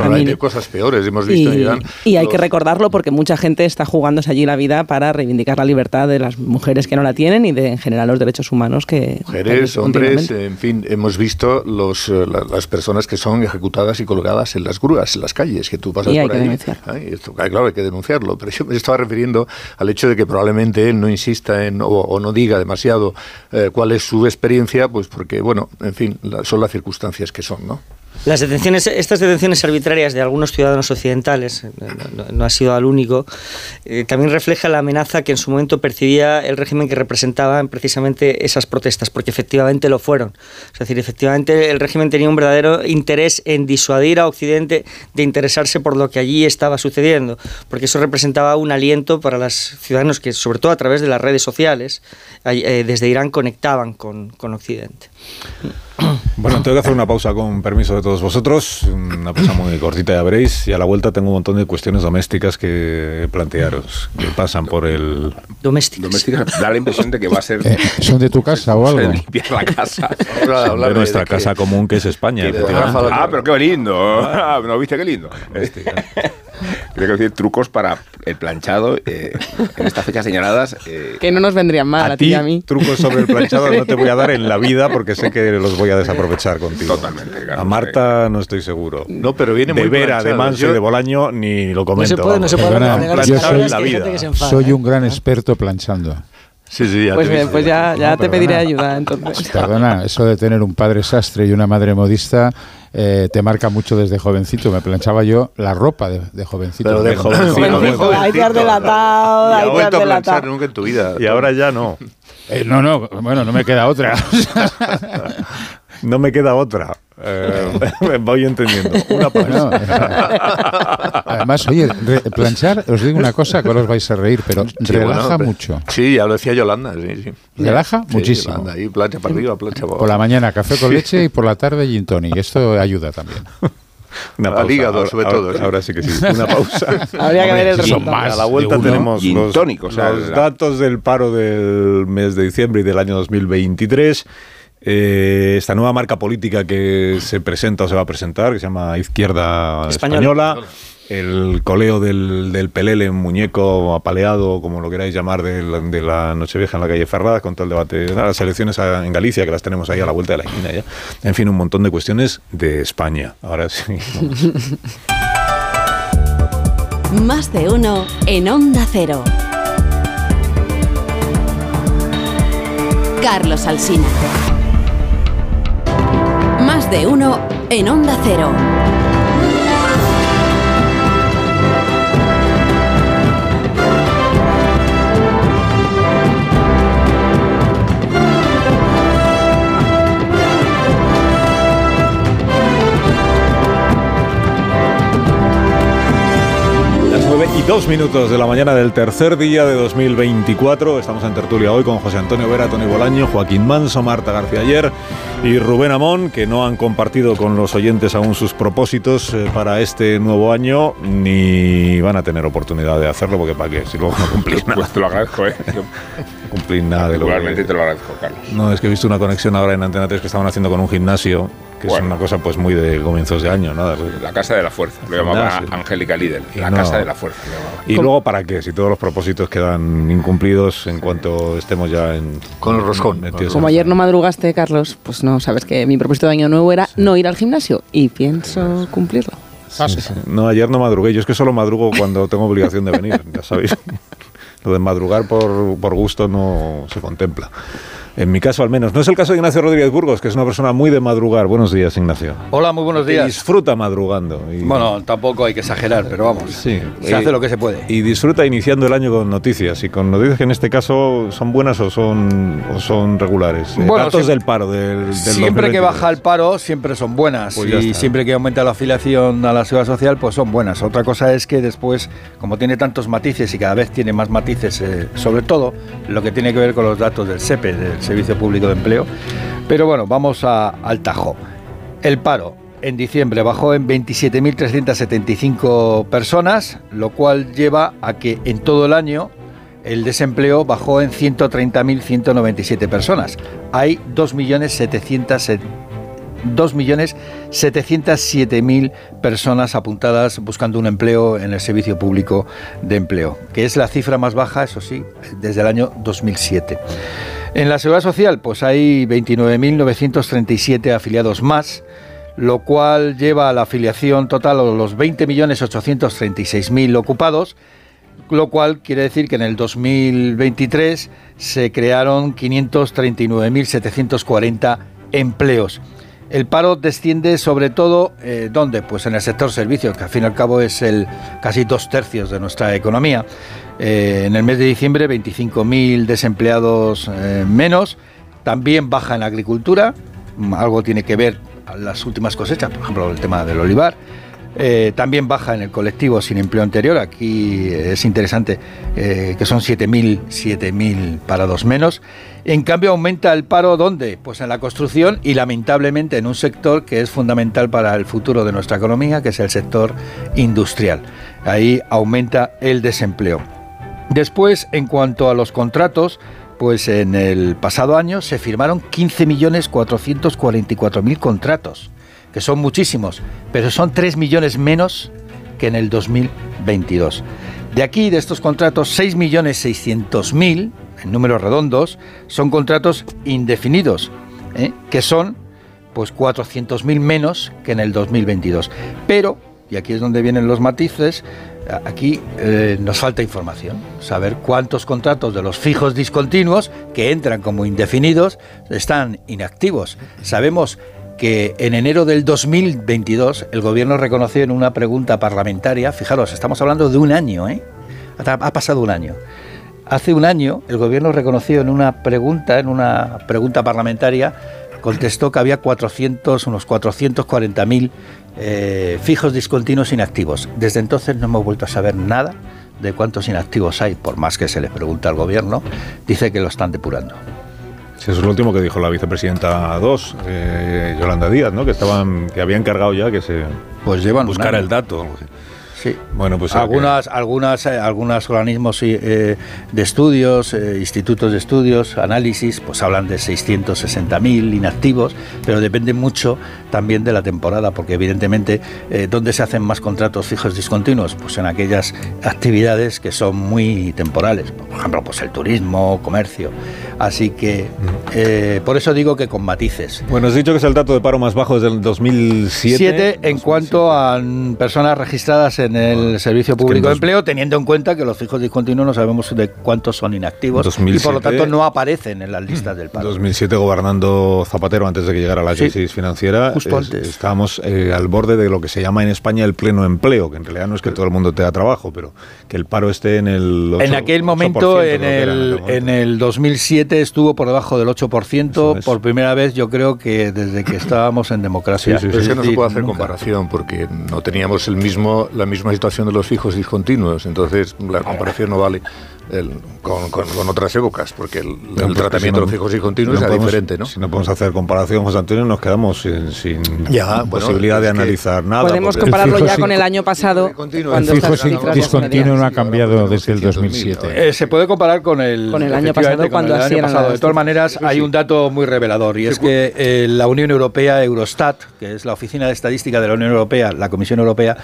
Hay cosas peores, hemos visto y, en Irán. Y hay que recordarlo porque mucha gente está jugándose allí la vida para reivindicar la libertad de las mujeres que no la tienen y de en general los derechos humanos que... Mujeres, hombres, en fin, hemos visto los, eh, las personas que son ejecutadas y colgadas en las grúas, en las calles, que tú pasas y hay que Denunciar. esto, claro, hay que denunciarlo, pero yo me estaba refiriendo al hecho de que probablemente él no insista en, o, no diga demasiado eh, cuál es su experiencia, pues porque, bueno, en fin, son las circunstancias que son, ¿no? Las detenciones, estas detenciones arbitrarias de algunos ciudadanos occidentales, no, ha sido al único, eh, también refleja la amenaza que en su momento percibía el régimen que representaba precisamente esas protestas, porque efectivamente lo fueron. Es decir, efectivamente el régimen tenía un verdadero interés en disuadir a Occidente de interesarse por lo que allí estaba sucediendo, porque eso representaba un aliento para los ciudadanos que, sobre todo a través de las redes sociales, eh, desde Irán conectaban con, con Occidente. Bueno, tengo que hacer una pausa con permiso de todos vosotros, una pausa muy cortita ya veréis, y a la vuelta tengo un montón de cuestiones domésticas que plantearos, que pasan por el... Domésticas. Domésticas, da la impresión de que va a ser... Eh, ¿Son de tu casa o algo? limpiar la casa. de nuestra casa común que es España. Ah, pero qué lindo. Ah, ¿No viste qué lindo? Este, Tengo que decir trucos para el planchado eh, en estas fechas señaladas. Eh, que no nos vendrían mal a, ti y a mí. Trucos sobre el planchado no te voy a dar en la vida porque sé que los voy a desaprovechar contigo. Totalmente. a Marta no estoy seguro. No, pero viene de muy Vera, de Manso y de Bolaño ni lo comento. No se puede, no se puede yo soy, la vida. soy un gran experto planchando. Sí, sí, ya pues bien, pues ya, ya te pediré ayuda entonces. Perdona, eso de tener un padre sastre y una madre modista eh, te marca mucho desde jovencito. Me planchaba yo la ropa de, jovencito. Pero de jovencito. Hay que delatado, hay que delatado. nunca en tu vida. Y ahora ya no. Eh, no, no, bueno, no me queda otra. no me queda otra. Eh, voy entendiendo. Una además, oye, planchar, os digo una cosa que os vais a reír, pero relaja mucho. Sí, ya lo decía Yolanda. Sí, sí. Relaja muchísimo. Yolanda, y plancha para arriba, plancha para Por la mañana café con leche y por la tarde gin tonic. Esto ayuda también. Una pausa. hígado, sobre todo. Ahora, sí que sí. Una pausa. Habría que ver el resultado. A la vuelta tenemos los, los datos del paro del mes de diciembre y del año 2023. Eh, esta nueva marca política que se presenta o se va a presentar, que se llama Izquierda Española, el coleo del, del pelele, muñeco apaleado, como lo queráis llamar, de la, de la Nochevieja en la calle Ferrada, con todo el debate de las elecciones en Galicia, que las tenemos ahí a la vuelta de la esquina ya. En fin, un montón de cuestiones de España. Ahora sí. Más de uno en Onda Cero. Carlos Alsina de uno en Onda Cero. y dos minutos de la mañana del tercer día de 2024. Estamos en tertulia hoy con José Antonio Vera, Tony Bolaño, Joaquín Manso, Marta García Ayer y Rubén Amón, que no han compartido con los oyentes aún sus propósitos eh, para este nuevo año, ni van a tener oportunidad de hacerlo, porque para qué, si luego no cumplís nada. Pues te lo agradezco, ¿eh? cumplís nada de lo que... te lo agradezco, Carlos. No, es que he visto una conexión ahora en Antena 3 que estaban haciendo con un gimnasio que es una cosa pues muy de comienzos de año, ¿no? La casa de la fuerza, lo llamaba Angélica Lidl, la casa de la fuerza. ¿Y luego para qué? Si todos los propósitos quedan incumplidos en cuanto estemos ya en... Con el roscón. Como ayer no madrugaste, Carlos, pues no, sabes que mi propósito de año nuevo era no ir al gimnasio y pienso cumplirlo. Ah, no, ayer no madrugué, yo es que solo madrugo cuando tengo obligación de venir, ya sabéis. Lo de madrugar por, por gusto no se contempla. En mi caso, al menos. No es el caso de Ignacio Rodríguez Burgos, que es una persona muy de madrugar. Buenos días, Ignacio. Hola, muy buenos días. disfruta madrugando. Bueno, tampoco hay que exagerar, pero vamos. Sí. Se hace lo que se puede. Y disfruta iniciando el año con noticias. Y con noticias que en este caso son buenas o son, o son regulares. Eh, bueno, Datos del paro. Del, siempre que baja el paro, siempre son buenas. Pues y siempre que aumenta la afiliación a la seguridad social, pues son buenas. Otra cosa es que después, como tiene tantos matices y cada vez tiene más matices, eh, sobre todo lo que tiene que ver con los datos del SEPE, del Servicio Público de Empleo. Pero bueno, vamos al tajo. El paro en diciembre bajó en 27.375 personas, lo cual lleva a que en todo el año el desempleo bajó en 130.197 personas. Hay 2.707.000 personas apuntadas buscando un empleo en el Servicio Público de Empleo, que es la cifra más baja, eso sí, desde el año 2007. En la Seguridad Social, pues hay 29.937 afiliados más, lo cual lleva a la afiliación total a los 20.836.000 ocupados, lo cual quiere decir que en el 2023 se crearon 539.740 empleos. El paro desciende sobre todo, eh, ¿dónde? Pues en el sector servicios, que al fin y al cabo es el casi dos tercios de nuestra economía. Eh, en el mes de diciembre, 25.000 desempleados eh, menos. También baja en agricultura, mm, algo tiene que ver las últimas cosechas, por ejemplo, el tema del olivar. Eh, también baja en el colectivo sin empleo anterior. Aquí es interesante que son 7.000 parados menos. En cambio, aumenta el paro ¿dónde? Pues en la construcción y lamentablemente en un sector que es fundamental para el futuro de nuestra economía, que es el sector industrial. Ahí aumenta el desempleo. Después, en cuanto a los contratos, pues en el pasado año se firmaron 15.444.000 contratos, que son muchísimos, pero son 3 millones menos que en el 2022. De aquí, de estos contratos, 6.600.000, en números redondos, son contratos indefinidos, ¿eh? que son pues 400.000 menos que en el 2022. Pero, y aquí es donde vienen los matices, Aquí eh, nos falta información, saber cuántos contratos de los fijos discontinuos que entran como indefinidos están inactivos. Sabemos que en enero del 2022 el gobierno reconoció en una pregunta parlamentaria, fijaros, estamos hablando de un año, ¿eh? ha pasado un año. Hace un año el gobierno reconoció en una pregunta, en una pregunta parlamentaria, contestó que había 400, unos 440.000 eh, fijos discontinuos inactivos. Desde entonces no hemos vuelto a saber nada de cuántos inactivos hay, por más que se les pregunte al gobierno, dice que lo están depurando. eso es lo último que dijo la vicepresidenta 2, eh, Yolanda Díaz, ¿no? que estaban, que había encargado ya que se pues llevan buscara el dato. Sí. Bueno, pues algunas, algunas, eh, algunos organismos eh, de estudios, eh, institutos de estudios, análisis, pues hablan de 660.000 inactivos, pero depende mucho también de la temporada, porque evidentemente, ¿dónde se hacen más contratos fijos discontinuos? Pues en aquellas actividades que son muy temporales, por ejemplo, pues el turismo, comercio. Así que por eso digo que con matices. Bueno, has dicho que es el dato de paro más bajo desde el 2007. en cuanto a personas registradas en en el Servicio Público de Empleo, teniendo en cuenta que los fijos discontinuos no sabemos de cuántos son inactivos y por lo tanto no aparecen en las listas del paro. 2007 gobernando Zapatero antes de que llegara la crisis financiera, estábamos eh, al borde de lo que se llama en España el pleno empleo, que en realidad no es que todo el mundo tenga trabajo, pero que el paro esté en el En aquel momento, en el, en el 2007 estuvo por debajo del 8%, por primera vez yo creo que desde que estábamos en democracia. es que no se puede hacer comparación porque no teníamos el mismo la misma situación de los fijos discontinuos, entonces la comparación no vale con, otras épocas, porque el, tratamiento de los fijos discontinuos es diferente, ¿no? Si no podemos hacer comparación, José Antonio, nos quedamos sin, posibilidad de analizar nada. Podemos compararlo ya con el año pasado. el fijo discontinuo no ha cambiado desde el 2007. Eh, se puede comparar con el, con el año pasado, cuando así De todas maneras, hay un dato muy revelador, y es que eh, la Unión Europea, Eurostat, que es la Oficina de Estadística de la Unión Europea, la Comisión Europea,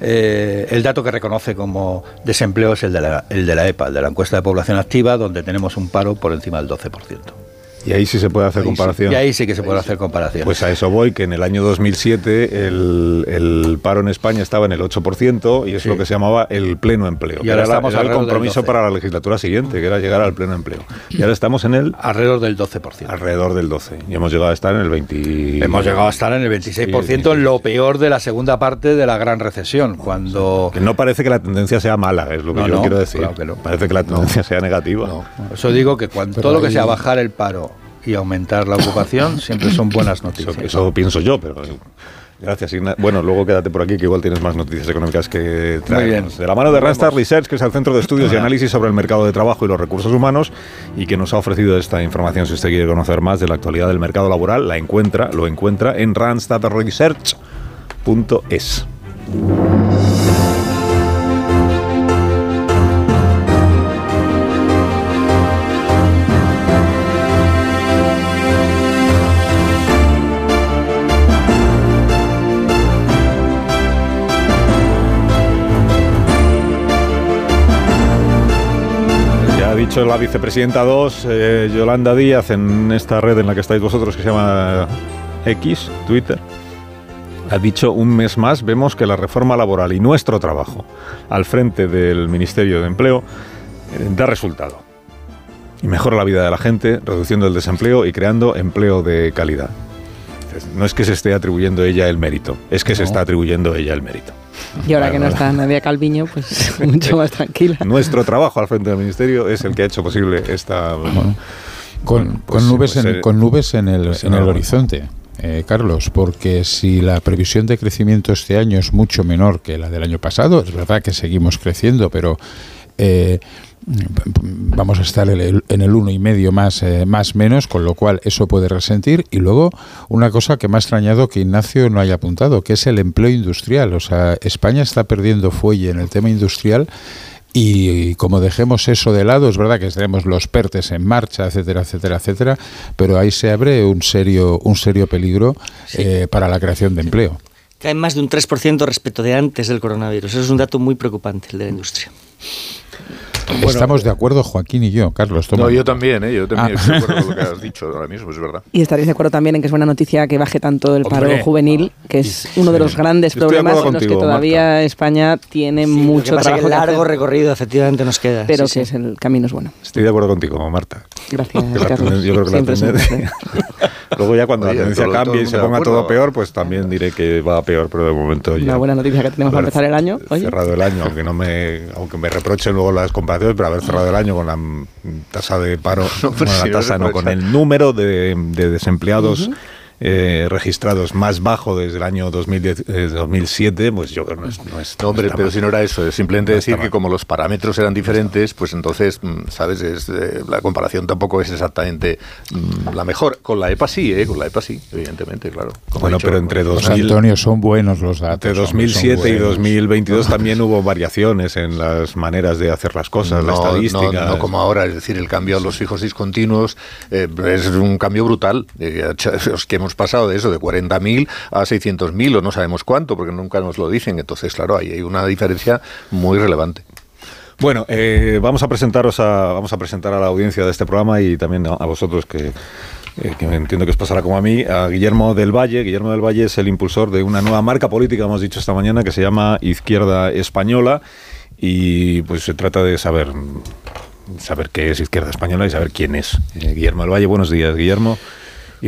eh, el dato que reconoce como desempleo es el de la, el de la EPA, el de la encuesta de población activa, donde tenemos un paro por encima del 12%. Y ahí sí se puede hacer comparación. y ahí sí que se puede hacer comparación. Pues a eso voy, que en el año 2007 el, paro en España estaba en el 8% y es lo que se llamaba el pleno empleo. Y ahora estamos era el compromiso para la legislatura siguiente, que era llegar al pleno empleo. Y ahora estamos en el... Alrededor del 12%. Alrededor del 12%. Y hemos llegado a estar en el 20... Hemos llegado a estar en el 26%, en lo peor de la segunda parte de la gran recesión, cuando... Que no parece que la tendencia sea mala, es lo que yo quiero decir. Parece que la tendencia sea negativa. Eso digo que cuando todo lo que sea bajar el paro y aumentar la ocupación siempre son buenas noticias. Eso, pienso yo, pero Gracias, Bueno, luego quédate por aquí que igual tienes más noticias económicas que traemos. De la mano de Randstad Research, que es el Centro de Estudios y Análisis sobre el Mercado de Trabajo y los Recursos Humanos y que nos ha ofrecido esta información. Si usted quiere conocer más de la actualidad del mercado laboral, la encuentra, lo encuentra en randstadresearch.es. la vicepresidenta 2, eh, Yolanda Díaz, en esta red en la que estáis vosotros, que se llama X, Twitter, ha dicho un mes más, vemos que la reforma laboral y nuestro trabajo al frente del Ministerio de Empleo eh, da resultado. Y mejora la vida de la gente, reduciendo el desempleo y creando empleo de calidad. no es que se esté atribuyendo ella el mérito, es que se está atribuyendo ella el mérito. Y ahora que no está Nadia Calviño, pues mucho más tranquila. Nuestro trabajo al frente del Ministerio es el que ha hecho posible esta... con, pues nubes en, con nubes en el, pues en el horizonte. Eh, Carlos, porque si la previsión de crecimiento este año es mucho menor que la del año pasado, es verdad que seguimos creciendo, pero eh, vamos a estar en el, uno y medio más, eh, más menos, con lo cual eso puede resentir. Y luego una cosa que me ha extrañado que Ignacio no haya apuntado, que es el empleo industrial. O sea, España está perdiendo fuelle en el tema industrial y como dejemos eso de lado, es verdad que tenemos los PERTES en marcha, etcétera, etcétera, etcétera, pero ahí se abre un serio, un serio peligro eh, para la creación de empleo. Cae más de un 3% respecto de antes del coronavirus. Eso es un dato muy preocupante, el de la industria. Estamos de acuerdo Joaquín y yo, Carlos. No, yo también, ¿eh? yo también ah. estoy de acuerdo con lo que has dicho ahora mismo, es verdad. Y estaréis de acuerdo también en que es buena noticia que baje tanto el paro juvenil, que es uno de los grandes problemas en los que todavía España tiene mucho trabajo. largo recorrido efectivamente nos queda. Pero que es el camino es bueno. Estoy de acuerdo contigo, Marta. Gracias, Carlos. Yo creo que la Luego ya cuando la tendencia cambie y se ponga todo peor, pues también diré que va peor, pero de momento ya... Una buena noticia que tenemos para empezar el año. Cerrado el año, aunque no me, aunque me reprochen luego las comparaciones, pero haber cerrado el año con la tasa de paro, no, la tasa no, con el número de, desempleados. Eh, registrados más bajo desde el año 2010, 2007, eh, pues yo creo que no es... No, es, hombre, pero si no era eso, es simplemente decir que como los parámetros eran diferentes, pues entonces, mm, ¿sabes? Es, eh, la comparación tampoco es exactamente mm, la mejor. Con la EPA sí, ¿eh? Con la EPA sí, evidentemente, claro. Bueno, pero entre 2000, Antonio, son buenos los datos. Entre 2007 y 2022 también hubo variaciones en las maneras de hacer las cosas, la estadística. No, como ahora, es decir, el cambio a los fijos discontinuos es un cambio brutal. que hemos pasado de eso, de 40.000 a 600.000 o no sabemos cuánto, porque nunca nos lo dicen. Entonces, claro, ahí hay una diferencia muy relevante. Bueno, eh, vamos a presentaros a, vamos a presentar a la audiencia de este programa y también a, vosotros que, eh, que entiendo que os pasará como a mí, a Guillermo del Valle. Guillermo del Valle es el impulsor de una nueva marca política, hemos dicho esta mañana, que se llama Izquierda Española y pues se trata de saber saber qué es Izquierda Española y saber quién es. Eh, Guillermo del Valle, buenos días, Guillermo.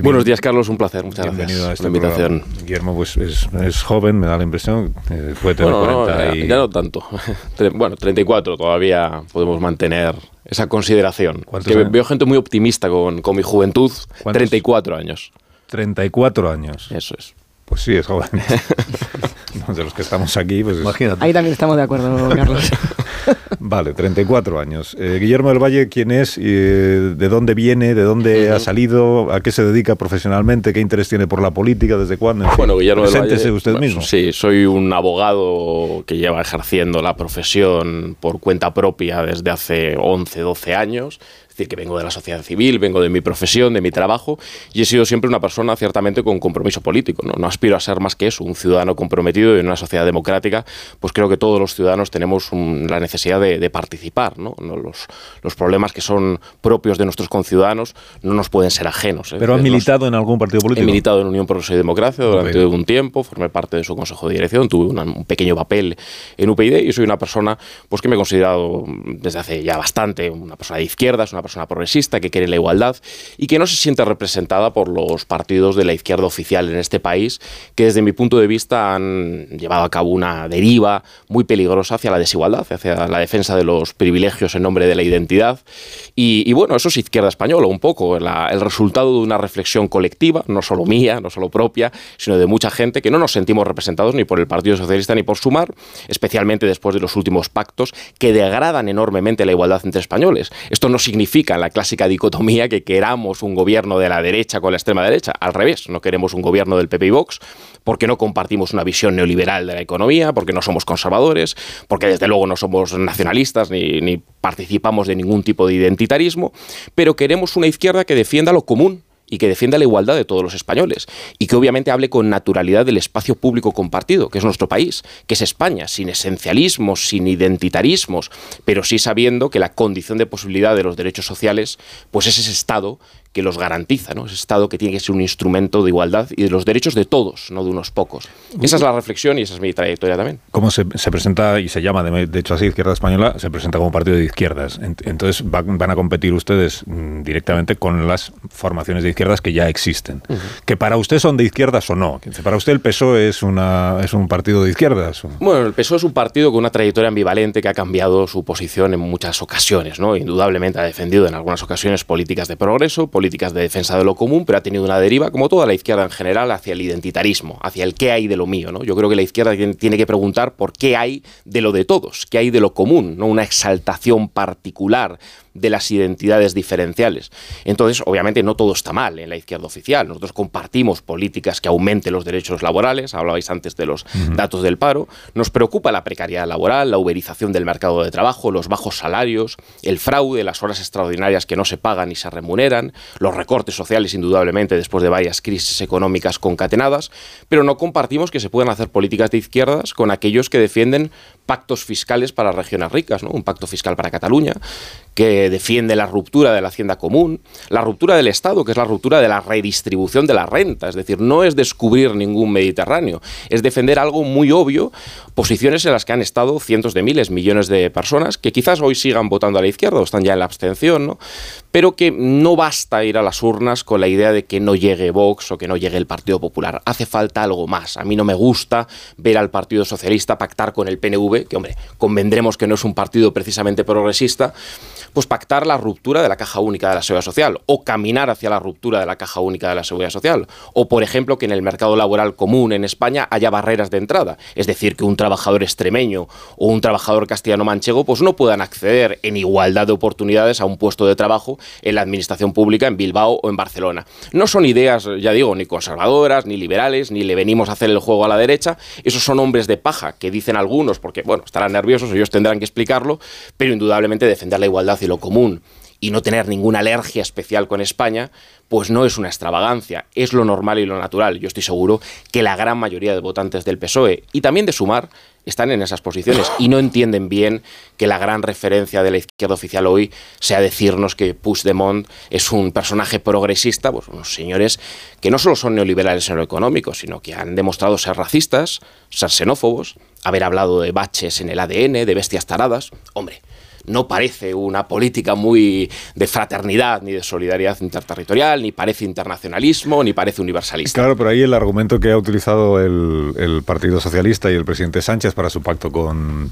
Buenos días, Carlos. Un placer. Muchas Bienvenido gracias a esta invitación. Guillermo pues, es, joven, me da la impresión. Eh, puede tener 40 y... ya, no tanto. bueno, 34 todavía podemos mantener esa consideración. Que veo gente muy optimista con, con mi juventud. 34 años. 34 años. Eso es. Pues sí, es joven. de los que estamos aquí, pues Imagínate. Ahí también estamos de acuerdo, Carlos. vale, 34 años. Eh, Guillermo del Valle, ¿quién es? Eh, ¿De dónde viene? ¿De dónde ha salido? ¿A qué se dedica profesionalmente? ¿Qué interés tiene por la política? ¿Desde cuándo? bueno, Guillermo del Valle, usted mismo. Sí, soy un abogado que lleva ejerciendo la profesión por cuenta propia desde hace 11, 12 años decir, que vengo de la sociedad civil, vengo de mi profesión, de mi trabajo, y he sido siempre una persona ciertamente con compromiso político. No, no aspiro a ser más que eso, un ciudadano comprometido y en una sociedad democrática, pues creo que todos los ciudadanos tenemos la necesidad de, participar. ¿no? Los, los, problemas que son propios de nuestros conciudadanos no nos pueden ser ajenos. ¿eh? ¿Pero ha militado en algún partido político? He militado en Unión Progreso y Democracia durante un tiempo, formé parte de su consejo de dirección, tuve un pequeño papel en UPyD y soy una persona pues, que me he considerado desde hace ya bastante una persona de izquierdas, una persona progresista que quiere la igualdad y que no se siente representada por los partidos de la izquierda oficial en este país, que desde mi punto de vista han llevado a cabo una deriva muy peligrosa hacia la desigualdad, hacia la defensa de los privilegios en nombre de la identidad. Y, bueno, eso es izquierda española un poco, el resultado de una reflexión colectiva, no solo mía, no solo propia, sino de mucha gente que no nos sentimos representados ni por el Partido Socialista ni por Sumar, especialmente después de los últimos pactos que degradan enormemente la igualdad entre españoles. Esto no significa la clásica dicotomía que queramos un gobierno de la derecha con la extrema derecha. Al revés, no queremos un gobierno del PP y Vox porque no compartimos una visión neoliberal de la economía, porque no somos conservadores, porque desde luego no somos nacionalistas ni, ni participamos de ningún tipo de identitarismo, pero queremos una izquierda que defienda lo común y que defienda la igualdad de todos los españoles y que obviamente hable con naturalidad del espacio público compartido, que es nuestro país, que es España, sin esencialismos, sin identitarismos, pero sí sabiendo que la condición de posibilidad de los derechos sociales, pues es ese Estado que los garantiza, ¿no? Ese Estado que tiene que ser un instrumento de igualdad y de los derechos de todos, no de unos pocos. Esa es la reflexión y esa es mi trayectoria también. ¿Cómo se, presenta y se llama, de, hecho así, Izquierda Española, se presenta como partido de izquierdas? Entonces van a competir ustedes mm, directamente con las formaciones de izquierdas que ya existen. Que para usted son de izquierdas o no. Para usted el PSOE es, una, es un partido de izquierdas. Bueno, el PSOE es un partido con una trayectoria ambivalente que ha cambiado su posición en muchas ocasiones. ¿no? Indudablemente ha defendido en algunas ocasiones políticas de progreso, políticas de defensa de lo común, pero ha tenido una deriva, como toda la izquierda en general, hacia el identitarismo, hacia el qué hay de lo mío. ¿no? Yo creo que la izquierda tiene que preguntar por qué hay de lo de todos, qué hay de lo común, no una exaltación particular de las identidades diferenciales. Entonces, obviamente, no todo está mal en la izquierda oficial. Nosotros compartimos políticas que aumenten los derechos laborales, hablabais antes de los datos del paro. Nos preocupa la precariedad laboral, la uberización del mercado de trabajo, los bajos salarios, el fraude, las horas extraordinarias que no se pagan y se remuneran, los recortes sociales, indudablemente, después de varias crisis económicas concatenadas, pero no compartimos que se puedan hacer políticas de izquierdas con aquellos que defienden pactos fiscales para regiones ricas, ¿no? un pacto fiscal para Cataluña, que defiende la ruptura de la hacienda común, la ruptura del Estado, que es la ruptura de la redistribución de la renta, es decir, no es descubrir ningún Mediterráneo, es defender algo muy obvio, posiciones en las que han estado cientos de miles, millones de personas, que quizás hoy sigan votando a la izquierda o están ya en la abstención, ¿no? Pero que no basta ir a las urnas con la idea de que no llegue Vox o que no llegue el Partido Popular, hace falta algo más. A mí no me gusta ver al Partido Socialista pactar con el PNV, que hombre, convendremos que no es un partido precisamente progresista, pues pactar la ruptura de la caja única de la seguridad social o caminar hacia la ruptura de la caja única de la seguridad social. O, por ejemplo, que en el mercado laboral común en España haya barreras de entrada. Es decir, que un trabajador extremeño o un trabajador castellano-manchego pues no puedan acceder en igualdad de oportunidades a un puesto de trabajo en la administración pública en Bilbao o en Barcelona. No son ideas, ya digo, ni conservadoras, ni liberales, ni le venimos a hacer el juego a la derecha. Esos son hombres de paja que dicen algunos, porque, bueno, estarán nerviosos, ellos tendrán que explicarlo, pero indudablemente defender la igualdad y lo común y no tener ninguna alergia especial con España, pues no es una extravagancia, es lo normal y lo natural. Yo estoy seguro que la gran mayoría de votantes del PSOE y también de Sumar están en esas posiciones y no entienden bien que la gran referencia de la izquierda oficial hoy sea decirnos que Puigdemont es un personaje progresista, pues unos señores que no solo son neoliberales en lo económico, sino que han demostrado ser racistas, ser xenófobos, haber hablado de baches en el ADN, de bestias taradas. Hombre, no parece una política muy de fraternidad ni de solidaridad interterritorial, ni parece internacionalismo, ni parece universalista. Claro, pero ahí el argumento que ha utilizado el, el Partido Socialista y el presidente Sánchez para su pacto con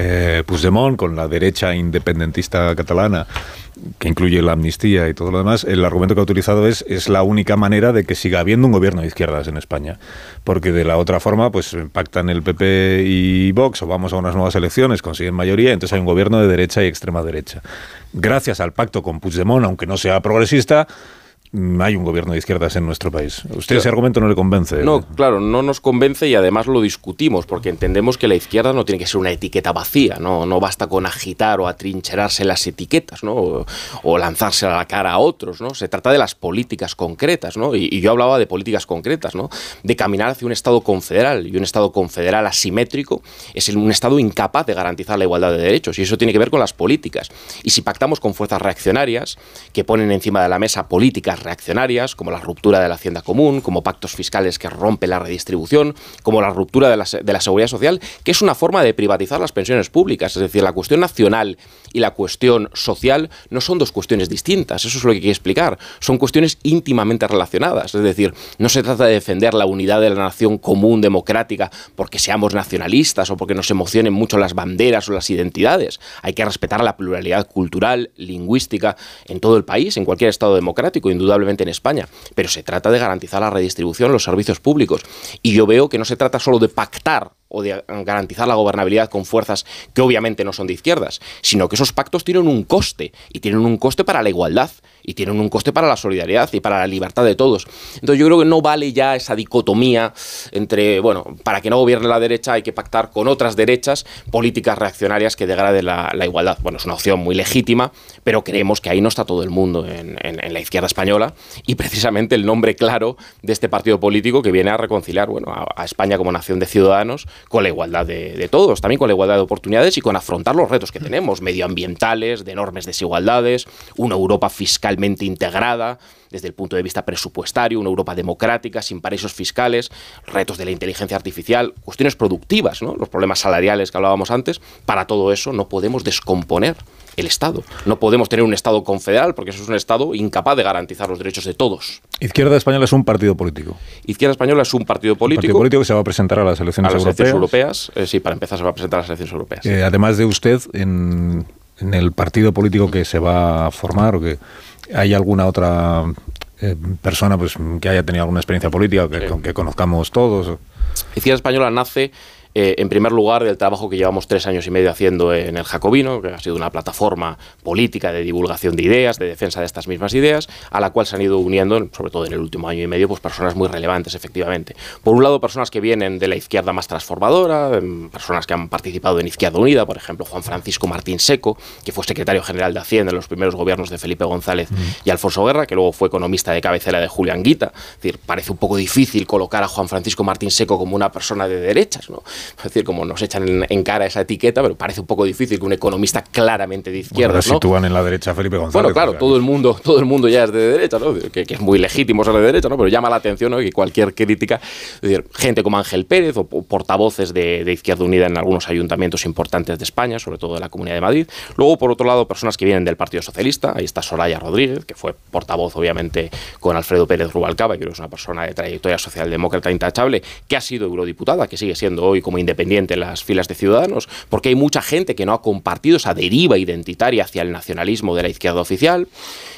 eh, Puigdemont, con la derecha independentista catalana, que incluye la amnistía y todo lo demás, el argumento que ha utilizado es, es la única manera de que siga habiendo un gobierno de izquierdas en España. Porque de la otra forma, pues pactan el PP y Vox o vamos a unas nuevas elecciones, consiguen mayoría, entonces hay un gobierno de derecha y extrema derecha. Gracias al pacto con Puigdemont, aunque no sea progresista, hay un gobierno de izquierdas en nuestro país. ¿Usted ese argumento no le convence? No, claro, no nos convence y además lo discutimos porque entendemos que la izquierda no tiene que ser una etiqueta vacía, no, no basta con agitar o atrincherarse las etiquetas ¿no? o, lanzarse a la cara a otros. ¿no? Se trata de las políticas concretas ¿no? y, yo hablaba de políticas concretas, ¿no? de caminar hacia un Estado confederal y un Estado confederal asimétrico es un Estado incapaz de garantizar la igualdad de derechos y eso tiene que ver con las políticas. Y si pactamos con fuerzas reaccionarias que ponen encima de la mesa políticas reaccionarias, como la ruptura de la hacienda común, como pactos fiscales que rompen la redistribución, como la ruptura de la, de la seguridad social, que es una forma de privatizar las pensiones públicas. Es decir, la cuestión nacional y la cuestión social no son dos cuestiones distintas, eso es lo que hay que explicar. Son cuestiones íntimamente relacionadas. Es decir, no se trata de defender la unidad de la nación común democrática porque seamos nacionalistas o porque nos emocionen mucho las banderas o las identidades. Hay que respetar la pluralidad cultural, lingüística en todo el país, en cualquier Estado democrático, indudablemente indudablemente en España, pero se trata de garantizar la redistribución, los servicios públicos. Y yo veo que no se trata solo de pactar o de garantizar la gobernabilidad con fuerzas que obviamente no son de izquierdas, sino que esos pactos tienen un coste, y tienen un coste para la igualdad, y tienen un coste para la solidaridad y para la libertad de todos. Entonces yo creo que no vale ya esa dicotomía entre, bueno, para que no gobierne la derecha hay que pactar con otras derechas políticas reaccionarias que degraden la, igualdad. Bueno, es una opción muy legítima, pero creemos que ahí no está todo el mundo en, la izquierda española y precisamente el nombre claro de este partido político que viene a reconciliar bueno, a España como nación de ciudadanos con la igualdad de, todos, también con la igualdad de oportunidades y con afrontar los retos que tenemos, medioambientales, de enormes desigualdades, una Europa fiscalmente integrada desde el punto de vista presupuestario, una Europa democrática, sin paraísos fiscales, retos de la inteligencia artificial, cuestiones productivas, los problemas salariales que hablábamos antes. Para todo eso no podemos descomponer el Estado. No podemos tener un Estado confederal porque eso es un Estado incapaz de garantizar los derechos de todos. Izquierda Española es un partido político. Izquierda Española es un partido político. Un partido político que se va a presentar a las elecciones a las europeas. europeas. Eh, sí, para empezar se va a presentar a las elecciones europeas. Eh, además de usted, en, el partido político que se va a formar o que hay alguna otra eh, persona pues que haya tenido alguna experiencia política que, que conozcamos todos. Izquierda Española nace eh, en primer lugar, del trabajo que llevamos tres años y medio haciendo en el Jacobino, que ha sido una plataforma política de divulgación de ideas, de defensa de estas mismas ideas, a la cual se han ido uniendo, sobre todo en el último año y medio, pues personas muy relevantes, efectivamente. Por un lado, personas que vienen de la izquierda más transformadora, em, personas que han participado en Izquierda Unida, por ejemplo, Juan Francisco Martín Seco, que fue secretario general de Hacienda en los primeros gobiernos de Felipe González y Alfonso Guerra, que luego fue economista de cabecera de Julián Guita. Es decir, parece un poco difícil colocar a Juan Francisco Martín Seco como una persona de derechas, ¿no? Es decir, como nos echan en, cara esa etiqueta, pero parece un poco difícil que un economista claramente de izquierda. Bueno, sitúan en la derecha Felipe González. Bueno, claro, todo el mundo, todo el mundo ya es de derecha, ¿no? Que, es muy legítimo ser de derecha, ¿no? Pero llama la atención ¿no? que cualquier crítica, es decir, gente como Ángel Pérez o portavoces de, Izquierda Unida en algunos ayuntamientos importantes de España, sobre todo de la Comunidad de Madrid. Luego, por otro lado, personas que vienen del Partido Socialista. Ahí está Soraya Rodríguez, que fue portavoz, obviamente, con Alfredo Pérez Rubalcaba, que es una persona de trayectoria socialdemócrata intachable, que ha sido eurodiputada, que sigue siendo hoy como independiente en las filas de Ciudadanos, porque hay mucha gente que no ha compartido esa deriva identitaria hacia el nacionalismo de la izquierda oficial.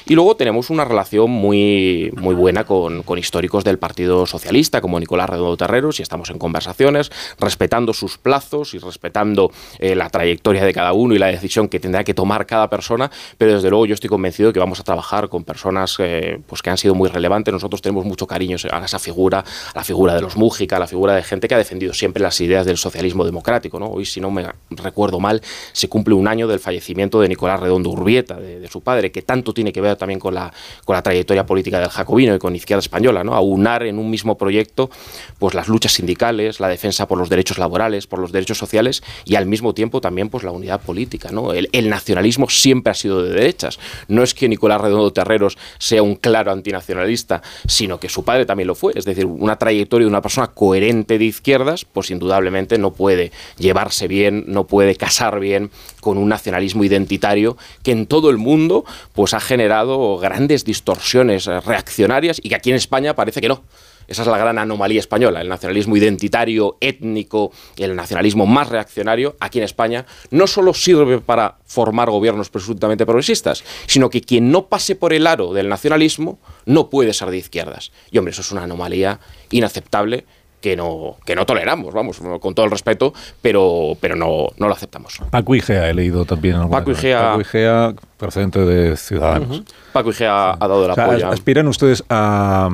Y luego tenemos una relación muy, muy buena con, históricos del Partido Socialista, como Nicolás Redondo Terreros, y estamos en conversaciones, respetando sus plazos y respetando eh, la trayectoria de cada uno y la decisión que tendrá que tomar cada persona, pero desde luego yo estoy convencido que vamos a trabajar con personas eh, pues que han sido muy relevantes. Nosotros tenemos mucho cariño a esa figura, a la figura de los Mújica, a la figura de gente que ha defendido siempre las ideas del socialismo democrático. ¿no? Hoy, si no me recuerdo mal, se cumple un año del fallecimiento de Nicolás Redondo Urbieta, de, su padre, que tanto tiene que ver también con la, con la trayectoria política del jacobino y con Izquierda Española, ¿no? aunar en un mismo proyecto pues, las luchas sindicales, la defensa por los derechos laborales, por los derechos sociales y al mismo tiempo también pues, la unidad política. ¿no? El, nacionalismo siempre ha sido de derechas. No es que Nicolás Redondo Terreros sea un claro antinacionalista, sino que su padre también lo fue. Es decir, una trayectoria de una persona coherente de izquierdas, pues indudablemente no puede llevarse bien, no puede casar bien con un nacionalismo identitario que en todo el mundo pues ha generado grandes distorsiones eh, reaccionarias y que aquí en España parece que no. Esa es la gran anomalía española, el nacionalismo identitario, étnico, el nacionalismo más reaccionario, aquí en España, no solo sirve para formar gobiernos presuntamente progresistas, sino que quien no pase por el aro del nacionalismo no puede ser de izquierdas. Y hombre, eso es una anomalía inaceptable que no, que no toleramos, vamos, con todo el respeto, pero, pero no, no lo aceptamos. Paco Igea he leído también. Paco Igea, Paco procedente de Ciudadanos. Paco Igea ha dado el apoyo. ¿Aspiran ustedes a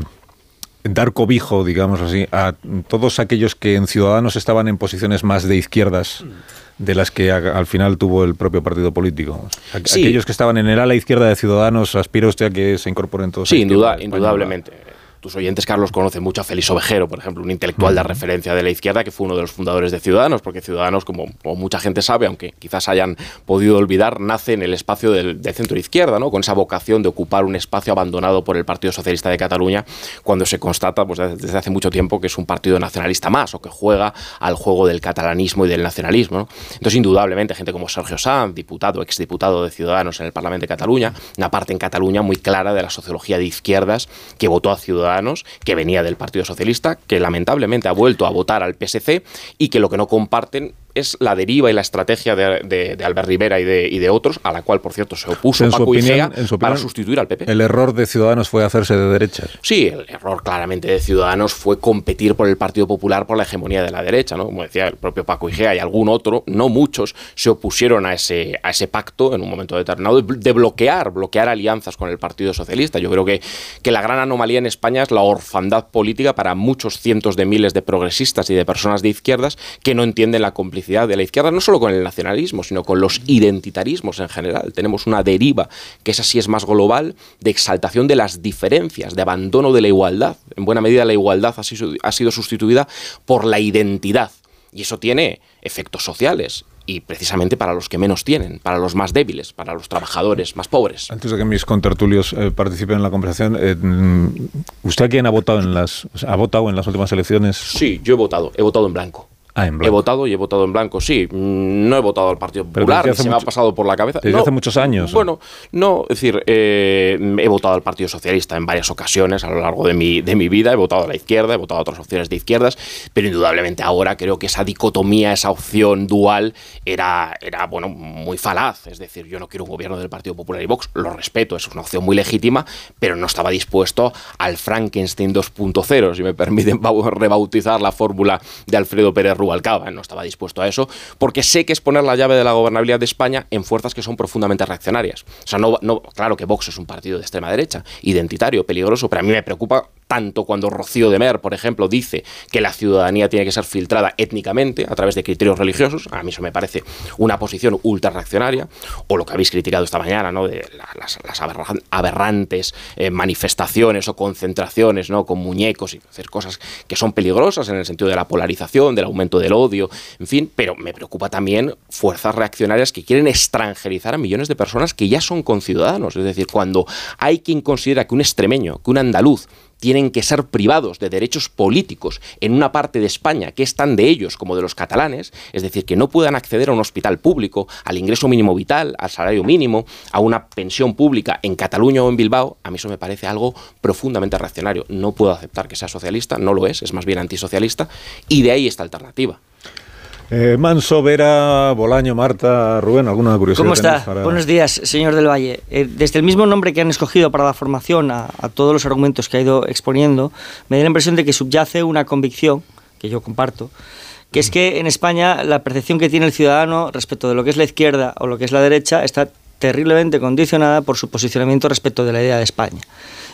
dar cobijo, digamos así, a todos aquellos que en Ciudadanos estaban en posiciones más de izquierdas? de las que al final tuvo el propio partido político. Aquellos que estaban en el ala izquierda de Ciudadanos, ¿aspira usted a que se incorporen todos? Sí, indudablemente tus oyentes, Carlos, conocen mucho a Félix Ovejero, por ejemplo, un intelectual de referencia de la izquierda que fue uno de los fundadores de Ciudadanos, porque Ciudadanos, como, mucha gente sabe, aunque quizás hayan podido olvidar, nace en el espacio del, centro izquierda, ¿no? con esa vocación de ocupar un espacio abandonado por el Partido Socialista de Cataluña, cuando se constata pues, desde hace mucho tiempo que es un partido nacionalista más o que juega al juego del catalanismo y del nacionalismo. Entonces, indudablemente, gente como Sergio Sanz, diputado, exdiputado de Ciudadanos en el Parlamento de Cataluña, una parte en Cataluña muy clara de la sociología de izquierdas que votó a Ciudadanos que venía del Partido Socialista, que lamentablemente ha vuelto a votar al PSC y que lo que no comparten es la deriva y la estrategia de, Albert Rivera y de, y de, otros, a la cual, por cierto, se opuso en Paco Igea para sustituir al PP. ¿El error de Ciudadanos fue hacerse de derechas? Sí, el error claramente de Ciudadanos fue competir por el Partido Popular por la hegemonía de la derecha, ¿no? Como decía el propio Paco Igea y algún otro, no muchos, se opusieron a ese, a ese pacto en un momento determinado de, bloquear, bloquear alianzas con el Partido Socialista. Yo creo que, que la gran anomalía en España es la orfandad política para muchos cientos de miles de progresistas y de personas de izquierdas que no entienden la complicidad de la izquierda, no solo con el nacionalismo, sino con los identitarismos en general. Tenemos una deriva, que esa sí es más global, de exaltación de las diferencias, de abandono de la igualdad. En buena medida la igualdad ha sido, ha sido sustituida por la identidad Y eso tiene efectos sociales y precisamente para los que menos tienen, para los más débiles, para los trabajadores más pobres. Antes de que mis contertulios eh, participen en la conversación, eh, mm, ¿usted a quién ha votado en las ha votado en las últimas elecciones? Sí, yo he votado, he votado en blanco. Ah, he votado y he votado en blanco, sí. Mm, no he votado al Partido Popular, se me ha pasado por la cabeza. Desde hace muchos años. Bueno, no, es decir, eh, he votado al Partido Socialista en varias ocasiones a lo largo de mi, de mi vida, he votado a la izquierda, he votado a otras opciones de izquierdas, pero indudablemente ahora creo que esa dicotomía, esa opción dual era, era bueno, muy falaz. Es decir, yo no quiero un gobierno del Partido Popular y Vox, lo respeto, es una opción muy legítima, pero no estaba dispuesto al Frankenstein 2.0, si me permiten rebautizar la fórmula de Alfredo Pérez No estaba dispuesto a eso, porque sé que es poner la llave de la gobernabilidad de España en fuerzas que son profundamente reaccionarias. O sea, no, no, claro que Vox es un partido de extrema derecha, identitario, peligroso, pero a mí me preocupa tanto cuando Rocío de Mer, por ejemplo, dice que la ciudadanía tiene que ser filtrada étnicamente a través de criterios religiosos, a mí eso me parece una posición ultra reaccionaria, o lo que habéis criticado esta mañana, ¿no? de las, aberrantes eh, manifestaciones o concentraciones ¿no? con muñecos y hacer cosas que son peligrosas en el sentido de la polarización, del aumento del odio, en fin, pero me preocupa también fuerzas reaccionarias que quieren extranjerizar a millones de personas que ya son conciudadanos, es decir, cuando hay quien considera que un extremeño, que un andaluz, tienen que ser privados de derechos políticos en una parte de España que es tan de ellos como de los catalanes, es decir, que no puedan acceder a un hospital público, al ingreso mínimo vital, al salario mínimo, a una pensión pública en Cataluña o en Bilbao, a mí eso me parece algo profundamente reaccionario. No puedo aceptar que sea socialista, no lo es, es más bien antisocialista, y de ahí esta alternativa. Eh, Manso, Vera, Bolaño, Marta, Rubén, ¿alguna curiosidad? ¿Cómo está? Buenos días, señor del Valle. Eh, desde el mismo nombre que han escogido para la formación a, todos los argumentos que ha ido exponiendo, me da la impresión de que subyace una convicción, que yo comparto, que es que en España la percepción que tiene el ciudadano respecto de lo que es la izquierda o lo que es la derecha está terriblemente condicionada por su posicionamiento respecto de la idea de España.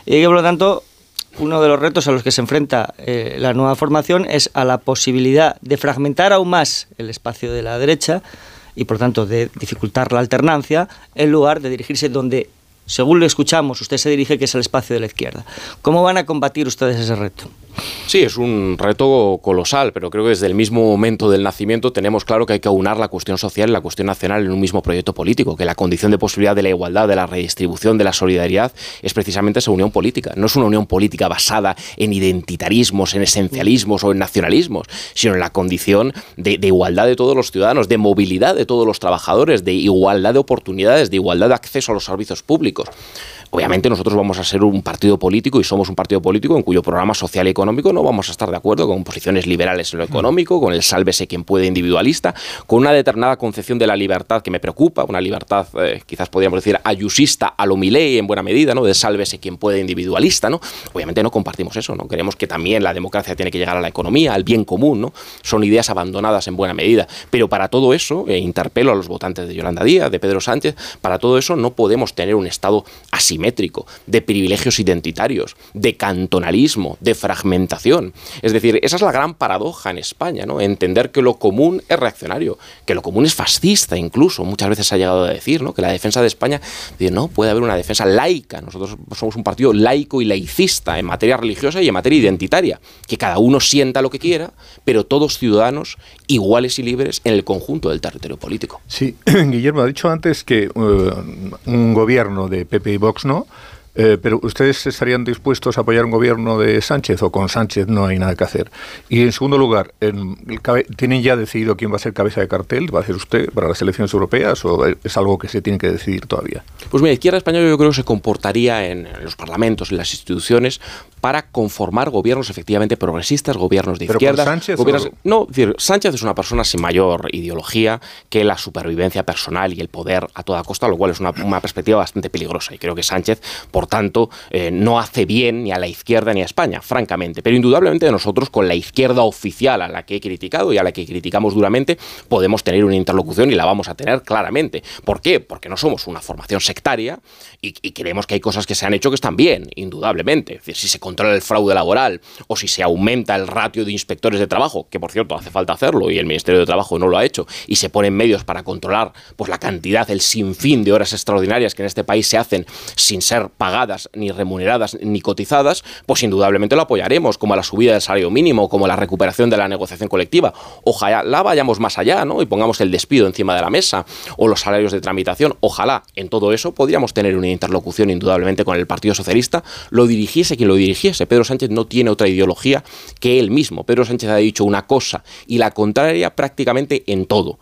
Y que, por lo tanto, uno de los retos a los que se enfrenta eh, la nueva formación es a la posibilidad de fragmentar aún más el espacio de la derecha y por tanto de dificultar la alternancia en lugar de dirigirse donde según lo escuchamos, usted se dirige que es el espacio de la izquierda. ¿Cómo van a combatir ustedes ese reto? Sí, es un reto colosal, pero creo que desde el mismo momento del nacimiento tenemos claro que hay que aunar la cuestión social y la cuestión nacional en un mismo proyecto político, que la condición de posibilidad de la igualdad, de la redistribución, de la solidaridad es precisamente esa unión política. No es una unión política basada en identitarismos, en esencialismos o en nacionalismos, sino en la condición de, de igualdad de todos los ciudadanos, de movilidad de todos los trabajadores, de igualdad de oportunidades, de igualdad de acceso a los servicios públicos. Obviamente nosotros vamos a ser un partido político y somos un partido político en cuyo programa social y económico no vamos a estar de acuerdo con posiciones liberales en lo económico, con el sálvese quien puede individualista, con una determinada concepción de la libertad que me preocupa, una libertad eh, quizás podríamos decir ayusista a lo Milei en buena medida, ¿no? de sálvese quien puede individualista, ¿no? Obviamente no compartimos eso, ¿no? Queremos que también la democracia tiene que llegar a la economía, al bien común, ¿no? Son ideas abandonadas en buena medida, pero para todo eso, e interpelo a los votantes de Yolanda Díaz, de Pedro Sánchez, para todo eso no podemos tener un Estado de privilegios identitarios, de cantonalismo, de fragmentación. Es decir, esa es la gran paradoja en España, ¿no? Entender que lo común es reaccionario, que lo común es fascista incluso, muchas veces se ha llegado a decir, ¿no? Que la defensa de España, no, puede haber una defensa laica. Nosotros somos un partido laico y laicista en materia religiosa y en materia identitaria, que cada uno sienta lo que quiera, pero todos ciudadanos iguales y libres en el conjunto del territorio político. Sí, Guillermo ha dicho antes que uh, un gobierno de PP y Vox no ¿no? Eh, pero ¿ustedes estarían dispuestos a apoyar un gobierno de Sánchez o con Sánchez no hay nada que hacer? Y en segundo lugar, ¿tienen ya decidido quién va a ser cabeza de cartel? ¿Va a ser usted para las elecciones europeas o es algo que se tiene que decidir todavía? Pues mira, izquierda española yo creo que se comportaría en los parlamentos, en las instituciones, para conformar gobiernos efectivamente progresistas, gobiernos de izquierda. Sánchez No, decir, Sánchez es una persona sin mayor ideología que la supervivencia personal y el poder a toda costa, lo cual es una, perspectiva bastante peligrosa. Y creo que Sánchez, por tanto, eh, no hace bien ni a la izquierda ni a España, francamente. Pero indudablemente nosotros, con la izquierda oficial a la que he criticado y a la que criticamos duramente, podemos tener una interlocución y la vamos a tener claramente. ¿Por qué? Porque no somos una formación sectaria y, creemos que hay cosas que se han hecho que están bien, indudablemente. Es decir, si se controla el fraude laboral o si se aumenta el ratio de inspectores de trabajo, que por cierto hace falta hacerlo y el Ministerio de Trabajo no lo ha hecho, y se ponen medios para controlar pues, la cantidad, el sinfín de horas extraordinarias que en este país se hacen sin ser pagadas ni remuneradas, ni cotizadas, pues indudablemente lo apoyaremos, como la subida del salario mínimo, como la recuperación de la negociación colectiva. Ojalá vayamos más allá, ¿no? Y pongamos el despido encima de la mesa, o los salarios de tramitación. Ojalá en todo eso podríamos tener una interlocución indudablemente con el Partido Socialista, lo dirigiese quien lo dirigiese. Pedro Sánchez no tiene otra ideología que él mismo. Pedro Sánchez ha dicho una cosa y la contraria prácticamente en todo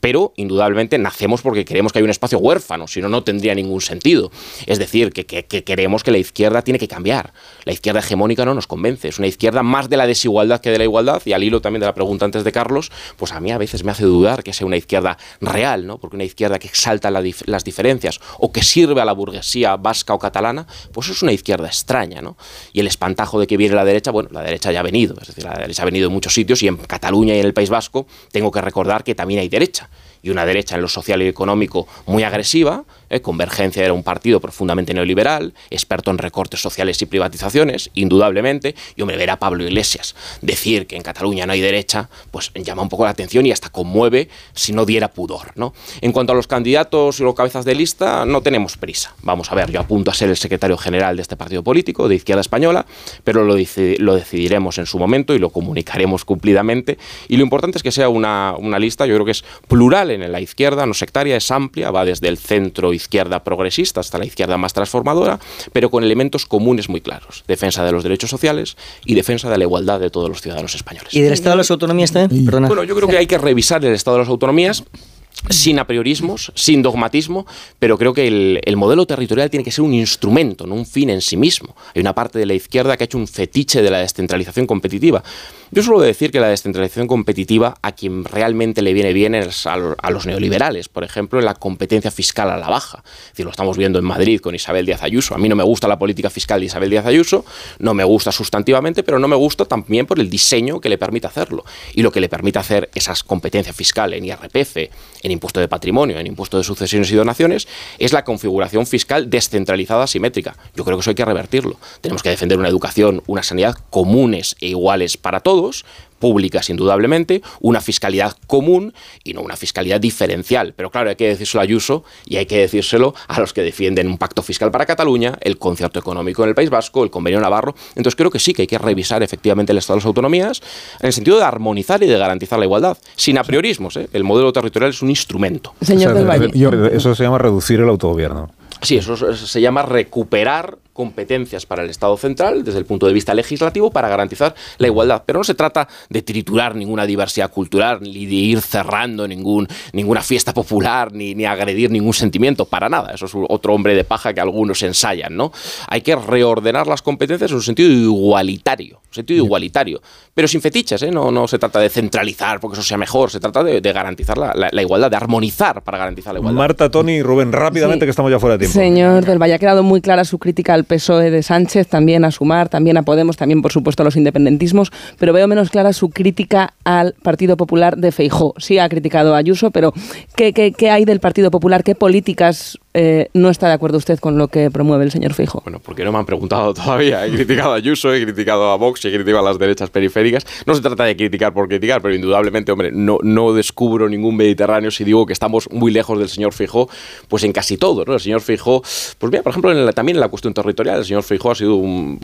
pero indudablemente nacemos porque queremos que haya un espacio huérfano, si no, no tendría ningún sentido. Es decir, que, queremos que la izquierda tiene que cambiar. La izquierda hegemónica no nos convence, es una izquierda más de la desigualdad que de la igualdad, y al hilo también de la pregunta antes de Carlos, pues a mí a veces me hace dudar que sea una izquierda real, ¿no? porque una izquierda que exalta las diferencias o que sirve a la burguesía vasca o catalana, pues es una izquierda extraña. ¿no? Y el espantajo de que viene la derecha, bueno, la derecha ya ha venido, es decir, la derecha ha venido en muchos sitios y en Cataluña y en el País Vasco tengo que recordar que también hay derecha y una derecha en lo social y económico muy agresiva, ¿eh? Convergencia era un partido profundamente neoliberal, experto en recortes sociales y privatizaciones, indudablemente, y hombre, ver a Pablo Iglesias decir que en Cataluña no hay derecha, pues llama un poco la atención y hasta conmueve si no diera pudor. ¿no? En cuanto a los candidatos y los cabezas de lista, no tenemos prisa. Vamos a ver, yo apunto a ser el secretario general de este partido político, de Izquierda Española, pero lo, lo decidiremos en su momento y lo comunicaremos cumplidamente. Y lo importante es que sea una, una lista, yo creo que es plural en la izquierda, no sectaria, es amplia, va desde el centro izquierda progresista hasta la izquierda más transformadora, pero con elementos comunes muy claros. Defensa de los derechos sociales y defensa de la igualdad de todos los ciudadanos españoles. ¿Y del Estado de las Autonomías también? Bueno, yo creo que hay que revisar el Estado de las Autonomías sin apriorismos, sin dogmatismo, pero creo que el, modelo territorial tiene que ser un instrumento, no un fin en sí mismo. Hay una parte de la izquierda que ha hecho un fetiche de la descentralización competitiva. Yo suelo decir que la descentralización competitiva a quien realmente le viene bien es a, los neoliberales, por ejemplo, en la competencia fiscal a la baja. Es decir, lo estamos viendo en Madrid con Isabel Díaz Ayuso. A mí no me gusta la política fiscal de Isabel Díaz Ayuso, no me gusta sustantivamente, pero no me gusta también por el diseño que le permite hacerlo. Y lo que le permite hacer esas competencias fiscales en IRPF, en impuesto de patrimonio, en impuesto de sucesiones y donaciones, es la configuración fiscal descentralizada simétrica. Yo creo que eso hay que revertirlo. Tenemos que defender una educación, una sanidad comunes e iguales para todos públicas indudablemente, una fiscalidad común y no una fiscalidad diferencial. Pero claro, hay que decírselo a Ayuso y hay que decírselo a los que defienden un pacto fiscal para Cataluña, el concierto económico en el País Vasco, el convenio Navarro. Entonces creo que sí que hay que revisar efectivamente el Estado de las autonomías en el sentido de armonizar y de garantizar la igualdad, sin apriorismos. ¿eh? El modelo territorial es un instrumento. Señor Eso se llama reducir el autogobierno. Sí, eso se llama recuperar competencias para el Estado central desde el punto de vista legislativo para garantizar la igualdad. Pero no se trata de triturar ninguna diversidad cultural, ni de ir cerrando ningún, ninguna fiesta popular, ni, ni agredir ningún sentimiento, para nada. Eso es otro hombre de paja que algunos ensayan, ¿no? Hay que reordenar las competencias en un sentido igualitario, un sentido igualitario, pero sin fetiches, ¿eh? No, no se trata de centralizar porque eso sea mejor, se trata de, garantizar la, igualdad, de armonizar para garantizar la igualdad. Marta, Tony y Rubén, rápidamente que estamos ya fuera de tiempo. Señor del Valle, ha quedado muy clara su crítica al PSOE de Sánchez, también a Sumar, también a Podemos, también por supuesto a los independentismos, pero veo menos clara su crítica al Partido Popular de Feijó. Sí ha criticado a Ayuso, pero ¿qué, qué hay del Partido Popular? ¿Qué políticas eh, no está de acuerdo usted con lo que promueve el señor Fijo. Bueno, porque no me han preguntado todavía. He criticado a Ayuso, he criticado a Vox, he criticado a las derechas periféricas. No se trata de criticar por criticar, pero indudablemente, hombre, no, no descubro ningún Mediterráneo si digo que estamos muy lejos del señor Fijo, pues en casi todo, ¿no? El señor Fijo, pues mira, por ejemplo, también en la cuestión territorial, el señor Fijo ha sido un,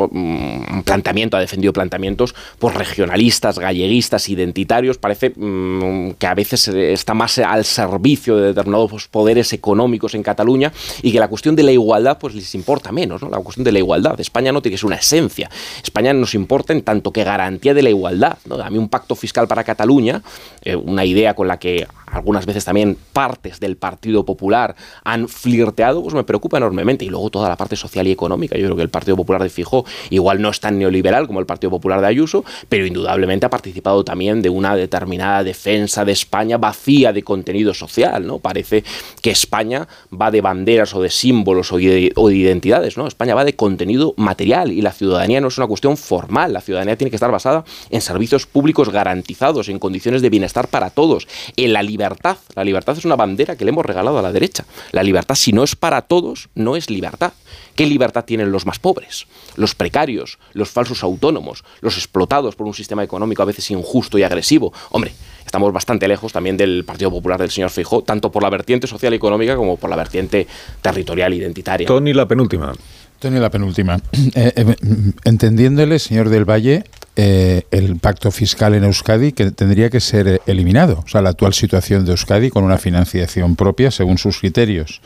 planteamiento, ha defendido planteamientos pues, regionalistas, galleguistas, identitarios. Parece mm, que a veces está más al servicio de determinados poderes económicos en Cataluña y que la cuestión de la igualdad pues les importa menos, ¿no? La cuestión de la igualdad. España no tiene que ser una esencia. España nos importa en tanto que garantía de la igualdad. ¿no? A mí un pacto fiscal para Cataluña, eh, una idea con la que algunas veces también partes del Partido Popular han flirteado, pues me preocupa enormemente. Y luego toda la parte social y económica. Yo creo que el Partido Popular de Fijo igual no es tan neoliberal como el Partido Popular de Ayuso, pero indudablemente ha participado también de una determinada defensa de España vacía de contenido social. ¿no? Parece que España va de banderas o de símbolos o de, identidades. ¿no? España va de contenido material y la ciudadanía no es una cuestión formal. La ciudadanía tiene que estar basada en servicios públicos garantizados, en condiciones de bienestar para todos, en la libertad. La libertad es una bandera que le hemos regalado a la derecha. La libertad, si no es para todos, no es libertad. ¿Qué libertad tienen los más pobres? Los precarios, los falsos autónomos, los explotados por un sistema económico a veces injusto y agresivo. Hombre, estamos bastante lejos también del Partido Popular del señor Feijóo, tanto por la vertiente social y económica como por la vertiente territorial identitaria. Tony, la penúltima. Tony, la penúltima. Eh, eh, entendiéndole, señor del Valle, eh, el pacto fiscal en Euskadi que tendría que ser eliminado. O sea, la actual situación de Euskadi con una financiación propia según sus criterios.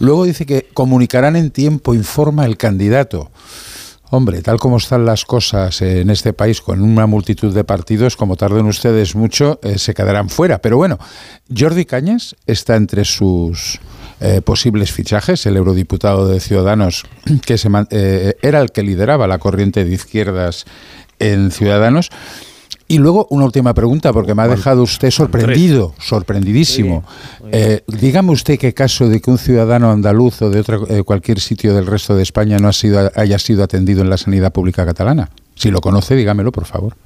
Luego dice que comunicarán en tiempo, informa el candidato. Hombre, tal como están las cosas en este país con una multitud de partidos, como tarden ustedes mucho, se quedarán fuera. Pero bueno, Jordi Cañas está entre sus eh, posibles fichajes. El eurodiputado de Ciudadanos, que se, eh, era el que lideraba la corriente de izquierdas en Ciudadanos. Y luego una última pregunta, porque me ha dejado usted sorprendido, sorprendidísimo. Eh, dígame usted qué caso de que un ciudadano andaluz o de otro, cualquier sitio del resto de España no ha sido, haya sido atendido en la sanidad pública catalana. Si lo conoce, dígamelo, por favor.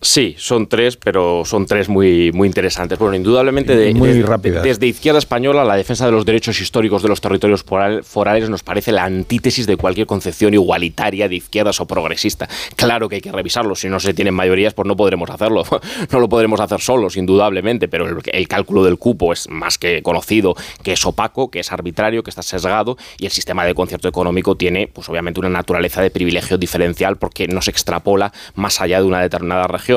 Sí, son tres, pero son tres muy, muy interesantes. Bueno, indudablemente de, muy desde izquierda española la defensa de los derechos históricos de los territorios forales nos parece la antítesis de cualquier concepción igualitaria de izquierdas o progresista. Claro que hay que revisarlo, si no se tienen mayorías pues no podremos hacerlo. No lo podremos hacer solos, indudablemente, pero el, el cálculo del cupo es más que conocido, que es opaco, que es arbitrario, que está sesgado y el sistema de concierto económico tiene pues obviamente una naturaleza de privilegio diferencial porque no se extrapola más allá de una determinada región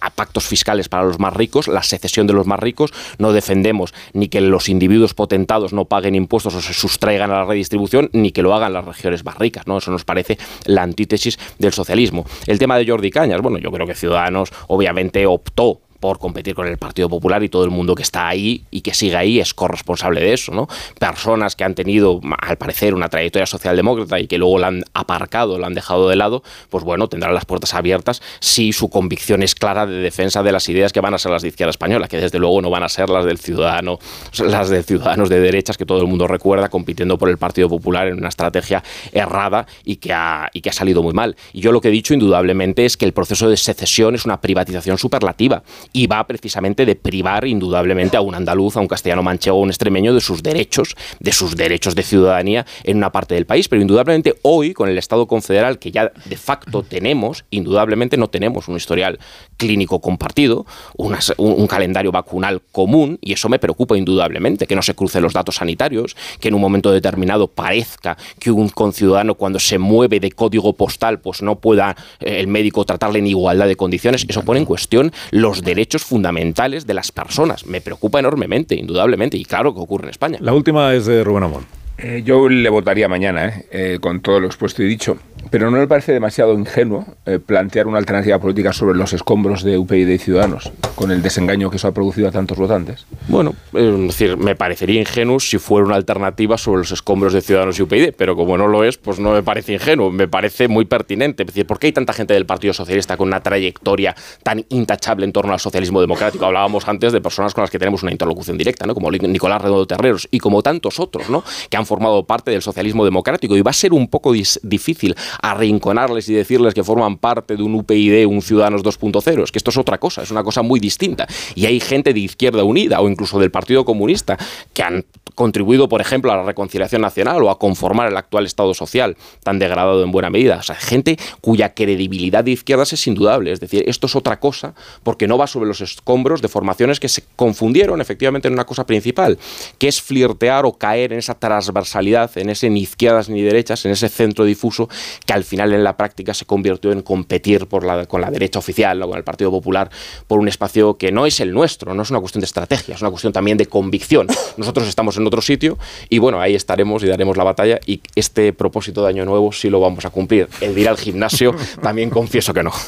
a pactos fiscales para los más ricos, la secesión de los más ricos, no defendemos ni que los individuos potentados no paguen impuestos o se sustraigan a la redistribución, ni que lo hagan las regiones más ricas, ¿no? Eso nos parece la antítesis del socialismo. El tema de Jordi Cañas, bueno, yo creo que Ciudadanos obviamente optó por competir con el Partido Popular y todo el mundo que está ahí y que sigue ahí es corresponsable de eso, ¿no? Personas que han tenido, al parecer, una trayectoria socialdemócrata y que luego la han aparcado, la han dejado de lado, pues bueno, tendrán las puertas abiertas si su convicción es clara de defensa de las ideas que van a ser las de izquierda española, que desde luego no van a ser las del ciudadano, las de ciudadanos de derechas que todo el mundo recuerda compitiendo por el Partido Popular en una estrategia errada y que ha, y que ha salido muy mal. Y yo lo que he dicho indudablemente es que el proceso de secesión es una privatización superlativa y va precisamente de privar indudablemente a un andaluz, a un castellano manchego, a un extremeño de sus derechos, de sus derechos de ciudadanía en una parte del país. Pero indudablemente hoy, con el Estado confederal que ya de facto tenemos, indudablemente no tenemos un historial clínico compartido, un, calendario vacunal común, y eso me preocupa indudablemente, que no se crucen los datos sanitarios, que en un momento determinado parezca que un conciudadano cuando se mueve de código postal, pues no pueda eh, el médico tratarle en igualdad de condiciones. Eso pone en cuestión los derechos derechos fundamentales de las personas. Me preocupa enormemente, indudablemente, y claro que ocurre en España. La última es de Rubén Amón. Eh, yo le votaría mañana, eh, eh, con todo lo expuesto y dicho. Pero ¿no le parece demasiado ingenuo eh, plantear una alternativa política sobre los escombros de UPyD y Ciudadanos, con el desengaño que eso ha producido a tantos votantes? Bueno, es decir, me parecería ingenuo si fuera una alternativa sobre los escombros de Ciudadanos y UPyD, pero como no lo es, pues no me parece ingenuo, me parece muy pertinente. Es decir, ¿por qué hay tanta gente del Partido Socialista con una trayectoria tan intachable en torno al socialismo democrático? Hablábamos antes de personas con las que tenemos una interlocución directa, ¿no? como Nicolás Redondo Terreros y como tantos otros, ¿no? que han formado parte del socialismo democrático. Y va a ser un poco difícil arrinconarles y decirles que forman parte de un UPyD, un Ciudadanos 2.0. Es que esto es otra cosa, es una cosa muy distinta. Y hay gente de Izquierda Unida o incluso del Partido Comunista que han contribuido, por ejemplo, a la reconciliación nacional o a conformar el actual Estado social tan degradado en buena medida. O sea, gente cuya credibilidad de izquierdas es indudable. Es decir, esto es otra cosa porque no va sobre los escombros de formaciones que se confundieron efectivamente en una cosa principal, que es flirtear o caer en esa transversalidad, en ese ni izquierdas ni derechas, en ese centro difuso que al final en la práctica se convirtió en competir por la, con la derecha oficial, o con el Partido Popular, por un espacio que no es el nuestro, no es una cuestión de estrategia, es una cuestión también de convicción. Nosotros estamos en otro sitio y bueno, ahí estaremos y daremos la batalla y este propósito de Año Nuevo sí lo vamos a cumplir. El ir al gimnasio también confieso que no.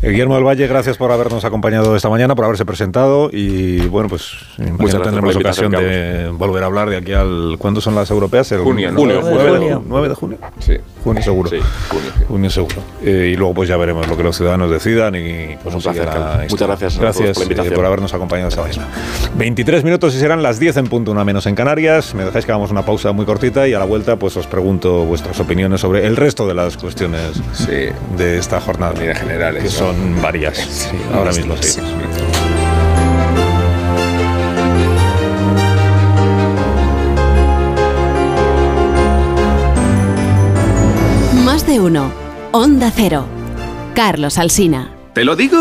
Eh, Guillermo del Valle, gracias por habernos acompañado esta mañana, por haberse presentado y bueno, pues imagino tendremos ocasión de volver a hablar de aquí al... ¿Cuándo son las europeas? El junio, junio, 9, de, junio. Sí. Junio seguro. Sí, junio, seguro. Eh, y luego pues ya veremos lo que los ciudadanos decidan y pues un placer. Muchas gracias, gracias por, la invitación. por habernos acompañado esta mañana. 23 minutos y serán las 10 en punto, una menos en Canarias. Me dejáis que hagamos una pausa muy cortita y a la vuelta pues os pregunto vuestras opiniones sobre el resto de las cuestiones de esta jornada. generales. Que son varias. ahora mismo sí. Más de uno. Onda Cero. Carlos Alsina. ¿Te lo digo?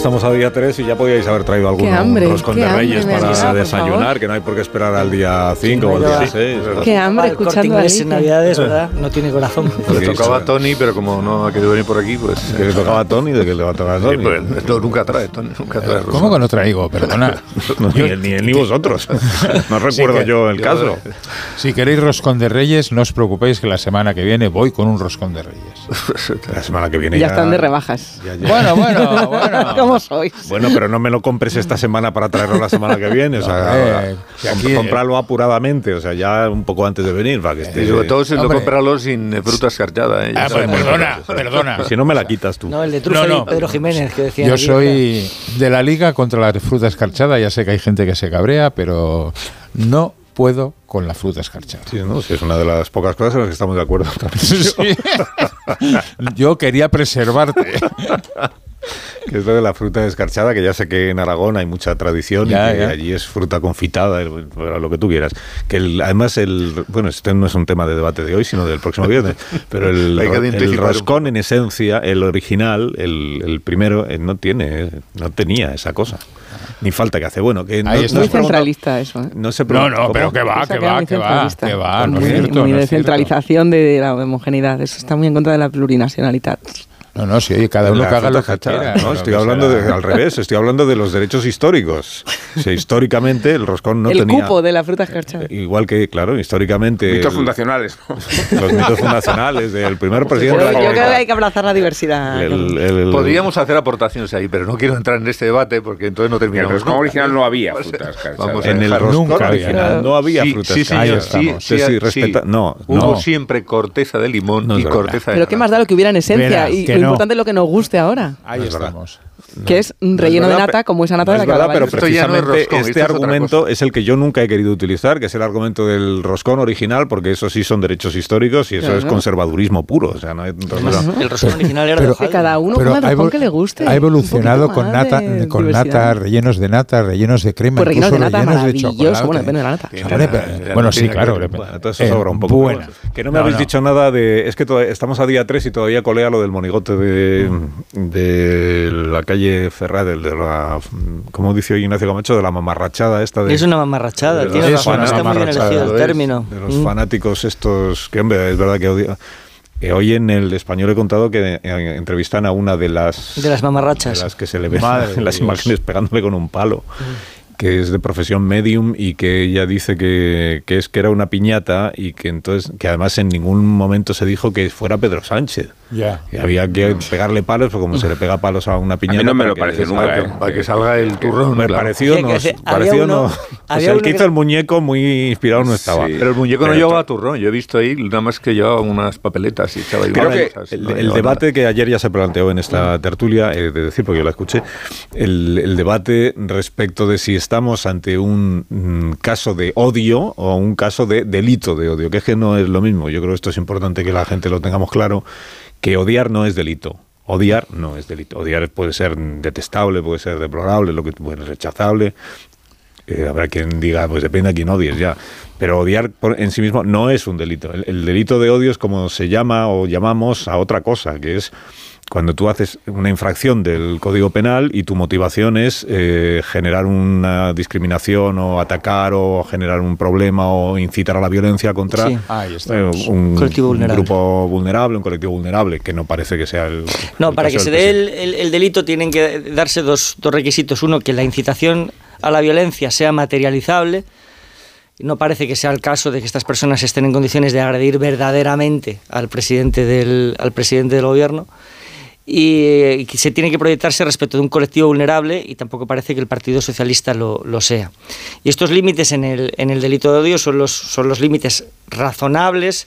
Estamos a día 3 y ya podíais haber traído algún roscón de reyes para desayunar, que no hay por qué esperar al día 5 o al día 6. Qué hambre escuchando a en Navidades, ¿verdad? No tiene corazón. Le tocaba a Tony, pero como no ha querido venir por aquí, pues... ¿Que le tocaba a Tony? ¿De que le va a tocar a Tony? pues, no, nunca trae, Tony, nunca trae roscón. ¿Cómo que no traigo? Perdona. ni, ni, ni, vosotros. No recuerdo yo el caso. Si queréis roscón de reyes, no os preocupéis que la semana que viene voy con un roscón de reyes. la semana que viene ya... Ya están de rebajas. Ya, ya. Bueno, bueno, bueno. ¿Cómo sois? Bueno, pero no me lo compres esta semana para traerlo la semana que viene. O sea, eh, aquí, comprarlo apuradamente, o sea, ya un poco antes de venir. Para que esté... Y sobre todo si lo comprarlo sin fruta escarchada. ¿eh? Ah, pues, perdona, perdona. Si no me la quitas tú. No, el de trufa no, no. Pedro Jiménez que decía. Yo soy de la liga contra la fruta escarchada. Ya sé que hay gente que se cabrea, pero no puedo con la fruta escarchada. Sí, ¿no? sí, es una de las pocas cosas en las que estamos de acuerdo. Sí. Yo quería preservarte. que es lo de la fruta escarchada, que ya sé que en Aragón hay mucha tradición ya, y que allí es fruta confitada, lo que tú quieras. Que el, además, el bueno, este no es un tema de debate de hoy, sino del próximo viernes, pero el, el roscón en esencia, el original, el, el primero, eh, no tiene, no tenía esa cosa. Ni falta que hace. Bueno, que no, es muy centralista eso. ¿eh? No, se no, no, pero que va, que va, que va, que va. No muy, es cierto, muy no de es cierto. centralización de la homogeneidad. Eso está muy en contra de la plurinacionalidad. No, no, sí, cada uno haga lo que quiera. No, estoy hablando de, al revés, estoy hablando de los derechos históricos. O sea, históricamente el roscón no el tenía... El cupo de la fruta escarchada. Igual que, claro, históricamente... Mitos el, fundacionales. Los mitos fundacionales del primer presidente... Yo, yo creo que hay que abrazar la diversidad. El, el, Podríamos hacer aportaciones ahí, pero no quiero entrar en este debate porque entonces no terminamos. En el roscón original no había fruta escarchada. En el roscón nunca original había. no había sí, fruta sí, escarchada. señor, sí, sí, sí, respeta... No, Hubo no. siempre corteza de limón No y corteza de Pero qué más da lo que hubiera en esencia No. importante es lo que nos guste ahora. Ahí es estamos. que es un relleno verdad, de nata como esa nata No de la que verdad, pero hablabais. Esto ya no es precisamente roscón, este es argumento es el que yo nunca he querido utilizar, que es el argumento del roscón original, porque eso sí son derechos históricos y eso es conservadurismo puro. O sea, no hay- El roscón original era Pero- de Que cada uno Pero coma el que le guste. Ha evolucionado Un con nata, con nata, rellenos de nata, rellenos de crema, Pues rellenos de incluso nata rellenos de chocolate. Bueno, depende de la nata. Bueno, sí, claro. Todo eso Eh, sobra un poco. Que no me habéis dicho nada de. Es que estamos a día 3 y todavía colea lo del monigote de, de la calle Ferrá, del de la. ¿Cómo dice hoy Ignacio Camacho? De la mamarrachada esta de. Es una mamarrachada, de tiene los razón, está muy bien elegido el término. De los Mm. fanáticos estos. Que, hombre, es verdad que odia. que hoy en el español he contado que eh, entrevistan a una de las. De las mamarrachas. de las que se le ven Madre en las Dios. imágenes pegándole con un palo. que es de profesión medium y que ella dice que, que es que era una piñata y que entonces que además en ningún momento se dijo que fuera Pedro Sánchez. Ya. Y había que pegarle palos, porque como se le pega palos a una piñata. no me lo salga- nunca, ¿eh? Para que salga el turrón. Claro. parecido Sí, había parecido uno- no- o había sea, el uno que hizo que- el muñeco muy inspirado no estaba. Sí. Pero el muñeco no Pero llevaba to- turrón. Yo he visto ahí nada más que llevaba unas papeletas y echaba ahí Creo cosas, que El, no el llevaba debate que ayer ya se planteó en esta tertulia, eh, de decir, porque yo la escuché, el, el debate respecto de si estamos ante un mm, caso de odio o un caso de delito de odio, que es que no es lo mismo. Yo creo que esto es importante que la gente lo tengamos claro, que odiar no es delito. Odiar no es delito. Odiar puede ser detestable, puede ser deplorable, lo que bueno, rechazable. Eh, habrá quien diga, pues depende a quién odies ya. Pero odiar por- en sí mismo no es un delito. El, el delito de odio es como se llama o llamamos a otra cosa, que es cuando tú haces una infracción del Código Penal y tu motivación es eh, generar una discriminación o atacar o generar un problema o incitar a la violencia contra Sí. Ahí eh, un, Colectivo un vulnerable. grupo vulnerable, un colectivo vulnerable, que no parece que sea el... No, el para caso que se dé presidente. el, el- el delito tienen que darse dos, dos requisitos. Uno, que la incitación a la violencia sea materializable. No parece que sea el caso de que estas personas estén en condiciones de agredir verdaderamente al presidente del, al presidente del gobierno. Y eh, se tiene que proyectarse respecto de un colectivo vulnerable y tampoco parece que el Partido Socialista lo, lo sea. Y estos límites en el, en el delito de odio son los, son los límites razonables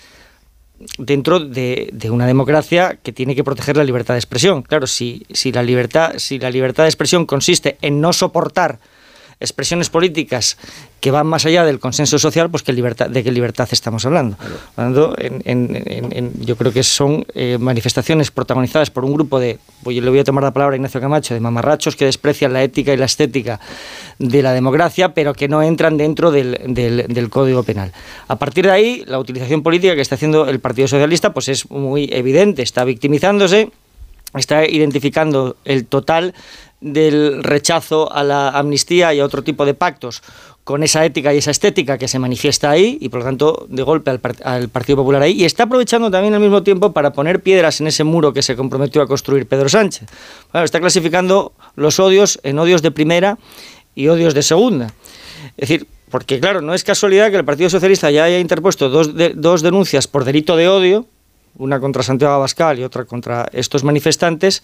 dentro de, de una democracia que tiene que proteger la libertad de expresión. Claro, si, si, la libertad, si la libertad de expresión consiste en no soportar expresiones políticas que van más allá del consenso social, pues ¿qué libertad, de qué libertad estamos hablando. Hablando en- en- en- en- yo creo que son eh, manifestaciones protagonizadas por un grupo de, yo le voy a tomar la palabra a Ignacio Camacho, de mamarrachos que desprecian la ética y la estética de la democracia, pero que no entran dentro del, del- del Código Penal. A partir de ahí, la utilización política que está haciendo el Partido Socialista pues es muy evidente, está victimizándose, está identificando el total del rechazo a la amnistía y a otro tipo de pactos con esa ética y esa estética que se manifiesta ahí y por lo tanto de golpe al, Partido Popular ahí y está aprovechando también al mismo tiempo para poner piedras en ese muro que se comprometió a construir Pedro Sánchez. está clasificando los odios en odios de primera y odios de segunda. Es decir, porque claro, no es casualidad que el Partido Socialista ya haya interpuesto dos, dos denuncias por delito de odio, una contra Santiago Abascal y otra contra estos manifestantes,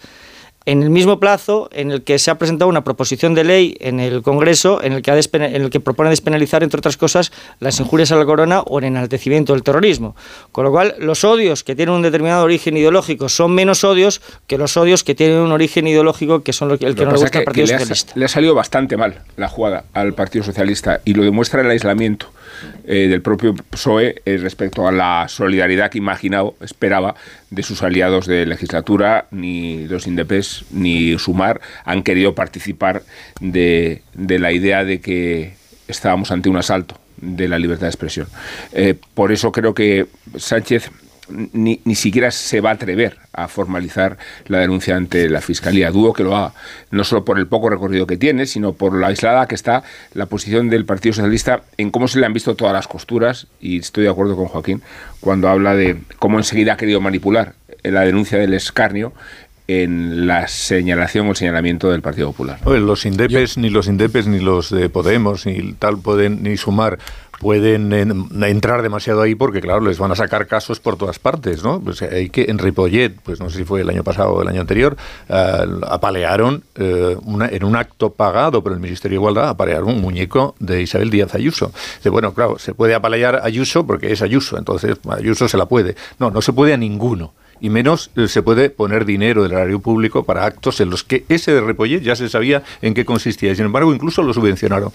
en el mismo plazo en el que se ha presentado una proposición de ley en el Congreso en el que, en el que propone despenalizar, entre otras cosas, las injurias a la corona o el enaltecimiento del terrorismo. Con lo cual, los odios que tienen un determinado origen ideológico son menos odios que los odios que tienen un origen ideológico que son lo que, el que no le gusta al Partido Socialista. le ha salido bastante mal la jugada al Partido Socialista y lo demuestra el aislamiento eh, del propio PSOE eh, respecto a la solidaridad que imaginaba, esperaba de sus aliados de legislatura, ni los INDEPES ni Sumar han querido participar de, la idea de que estábamos ante un asalto de la libertad de expresión. Eh, por eso creo que Sánchez ni, ni, siquiera se va a atrever a formalizar la denuncia ante la Fiscalía. Dudo que lo haga, no solo por el poco recorrido que tiene, sino por la aislada que está la posición del Partido Socialista en cómo se le han visto todas las costuras, y estoy de acuerdo con Joaquín cuando habla de cómo enseguida ha querido manipular la denuncia del escarnio en la señalación o el señalamiento del Partido Popular. los indepes, ni los indepes, ni los de Podemos, ni tal pueden ni sumar pueden entrar demasiado ahí porque, claro, les van a sacar casos por todas partes, ¿no? Pues hay que, en Ripollet, pues no sé si fue el año pasado o el año anterior, eh, apalearon eh, en un acto pagado por el Ministerio de Igualdad, apalearon un muñeco de Isabel Díaz Ayuso. De, bueno, claro, se puede apalear Ayuso porque es Ayuso, entonces Ayuso se la puede. No, no se puede a ninguno y menos eh, se puede poner dinero del erario público para actos en los que ese de Repollet ya se sabía en qué consistía. Y sin embargo, incluso lo subvencionaron.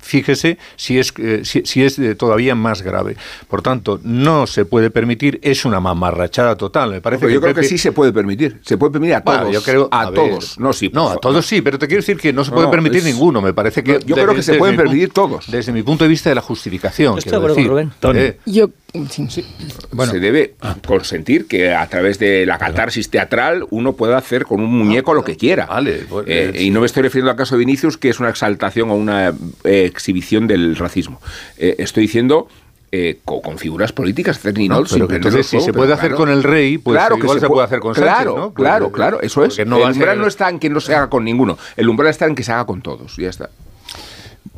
fíjese si es, eh, si, es eh, todavía más grave. Por tanto, no se puede permitir, es una mamarrachada total. Me parece yo creo que sí se puede permitir. Se puede permitir a todos. yo creo, a, todos. no, sí, no, a todos sí, pero te quiero decir que no se puede permitir ninguno. Me parece que. yo creo que se pueden permitir todos. Desde mi punto de vista de la justificación. Estoy de acuerdo Rubén. yo bueno. Se debe ah. consentir que a través de la catarsis teatral uno pueda hacer con un muñeco lo que quiera. Eh, y no me estoy refiriendo al caso de Vinicius, que es una exaltación o una eh, exhibición del racismo. Eh, estoy diciendo con, figuras políticas, no, pero entonces si se puede hacer con el rey, pues claro igual que se, puede hacer con claro, Sánchez, Claro, claro, eso es. el umbral no está en que no se haga con ninguno, el umbral está en que se haga con todos, y ya está.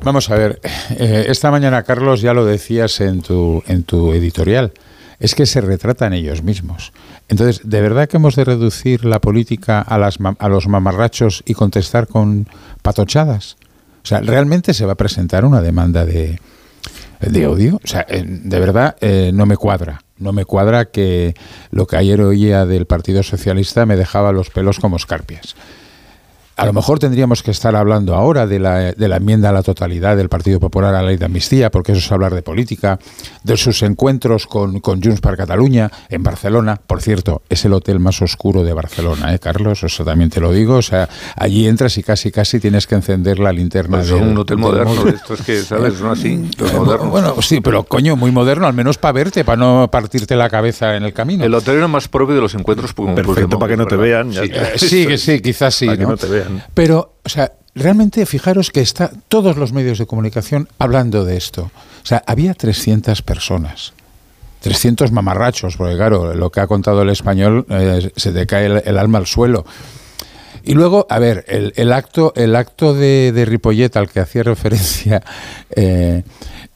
Vamos a ver, eh, esta mañana Carlos ya lo decías en tu, en tu editorial, es que se retratan ellos mismos. Entonces, ¿de verdad que hemos de reducir la política a, las, a los mamarrachos y contestar con patochadas? O sea, ¿realmente se va a presentar una demanda de, odio? O sea, eh, de verdad eh, no me cuadra. No me cuadra que lo que ayer oía del Partido Socialista me dejaba los pelos como escarpias. A lo mejor tendríamos que estar hablando ahora de la, de la, enmienda a la totalidad del Partido Popular a la ley de amnistía, porque eso es hablar de política, de sus encuentros con, con Junts per Cataluña en Barcelona. Por cierto, es el hotel más oscuro de Barcelona, ¿eh, Carlos? Eso también te lo digo. O sea, allí entras y casi casi tienes que encender la linterna. Pues un hotel moderno, esto es que, ¿sabes? No así, eh, Bueno, sí, pero coño, muy moderno, al menos para verte, para no partirte la cabeza en el camino. El hotel era más propio de los encuentros. Perfecto, para que no te vean. Sí, sí, sí, quizás sí. Para que no te vean. Pero, o sea, realmente fijaros que está todos los medios de comunicación hablando de esto. O sea, había 300 personas. 300 mamarrachos, porque claro, lo que ha contado el español eh, se te cae el, alma al suelo. Y luego, a ver, el, acto, el acto de, de, al que hacía referencia eh,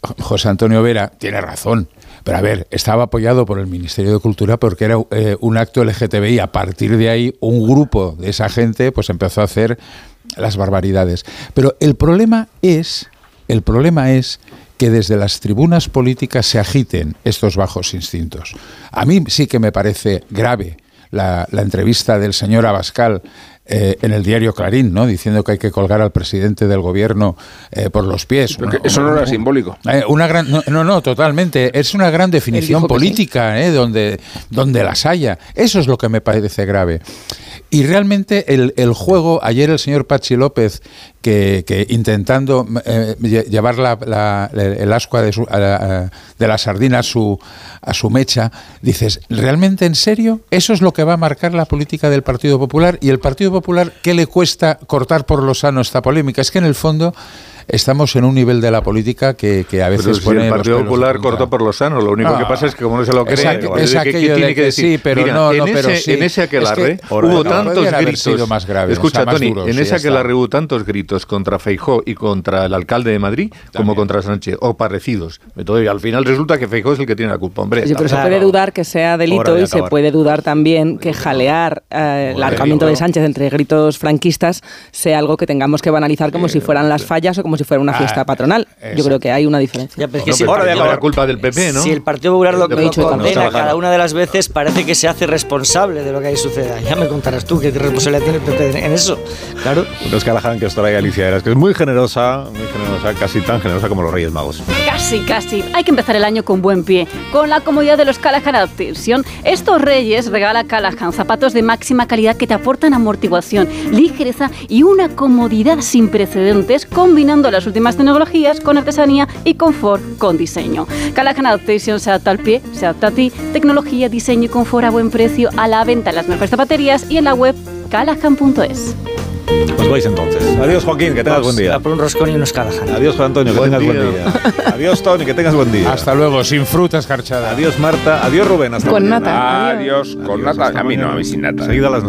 José Antonio Vera tiene razón. Pero a ver, estaba apoyado por el Ministerio de Cultura porque era eh, un acto LGTBI. A partir de ahí, un grupo de esa gente pues empezó a hacer las barbaridades. Pero el problema es, el problema es que desde las tribunas políticas se agiten estos bajos instintos. A mí sí que me parece grave la entrevista del señor Abascal eh, en el diario Clarín, ¿no? diciendo que hay que colgar al presidente del gobierno eh, por los pies. eso no era simbólico. Eh, una gran, no, no, totalmente. Es una gran definición política, donde, donde las haya. Eso es lo que me parece grave. Y realmente el, el juego, ayer el señor Pachi López, que, que intentando eh, llevar la, el ascua de, de la sardina a su, a su mecha, dices, ¿realmente en serio? ¿Eso es lo que va a marcar la política del Partido Popular? ¿Y el Partido Popular qué le cuesta cortar por lo sano esta polémica? Es que en el fondo estamos en un nivel de la política que, que a veces pero si pone el Partido Popular cortó por lo sano, lo único que pasa es que como no se lo cree, es, aquello tiene que decir? Sí, pero no, en, pero ese, en ese aquelarre hubo tantos gritos. Más grave, Escucha, o sea, Tony, duros, en ese aquelarre hubo tantos gritos contra Feijó y contra el alcalde de Madrid También. como contra Sánchez, o parecidos. Entonces, al final resulta que Feijó es el que tiene la culpa, hombre. Sí, pero se puede dudar que sea delito y se puede dudar también que jalear eh, el arcamiento de Sánchez entre gritos franquistas sea algo que tengamos que banalizar como si fueran las fallas o como si fuera una fiesta patronal. Exacto. Yo creo que hay una diferencia. Ya, pero bueno, si, ahora la culpa del PP, ¿no? si el Partido Popular lo, lo condena cada una de las veces, parece que se hace responsable de lo que ahí suceda. Ya me contarás tú qué responsabilidad tiene el PP en eso. Claro. No es Callahan que os trae Alicia Eras, que es muy generosa, muy generosa, casi tan generosa como los Reyes Magos. Casi, casi. Hay que empezar el año con buen pie, con la comodidad de los Callahan Adaptation. Estos Reyes regala Callahan zapatos de máxima calidad que te aportan amortiguación, ligereza y una comodidad sin precedentes, combinando las últimas tecnologías con artesanía y confort con diseño. Callahan Adaptation se adapta al pie, se adapta a ti. Tecnología, diseño y confort a buen precio a la venta en las mejores zapaterías y en la web callahan.es. Os vais entonces. Adiós, Joaquín, que tengas buen día. A por un roscón y unos Callahan. Adiós, Juan Antonio, que Buen tengas buen día. día. Adiós, Tony, que tengas buen día. Hasta luego, sin fruta escarchada. Adiós, Marta. Adiós, Rubén. Hasta Con mañana. nata. Adiós, con Adiós, nata. A mí no, a mí sin nata. Seguida las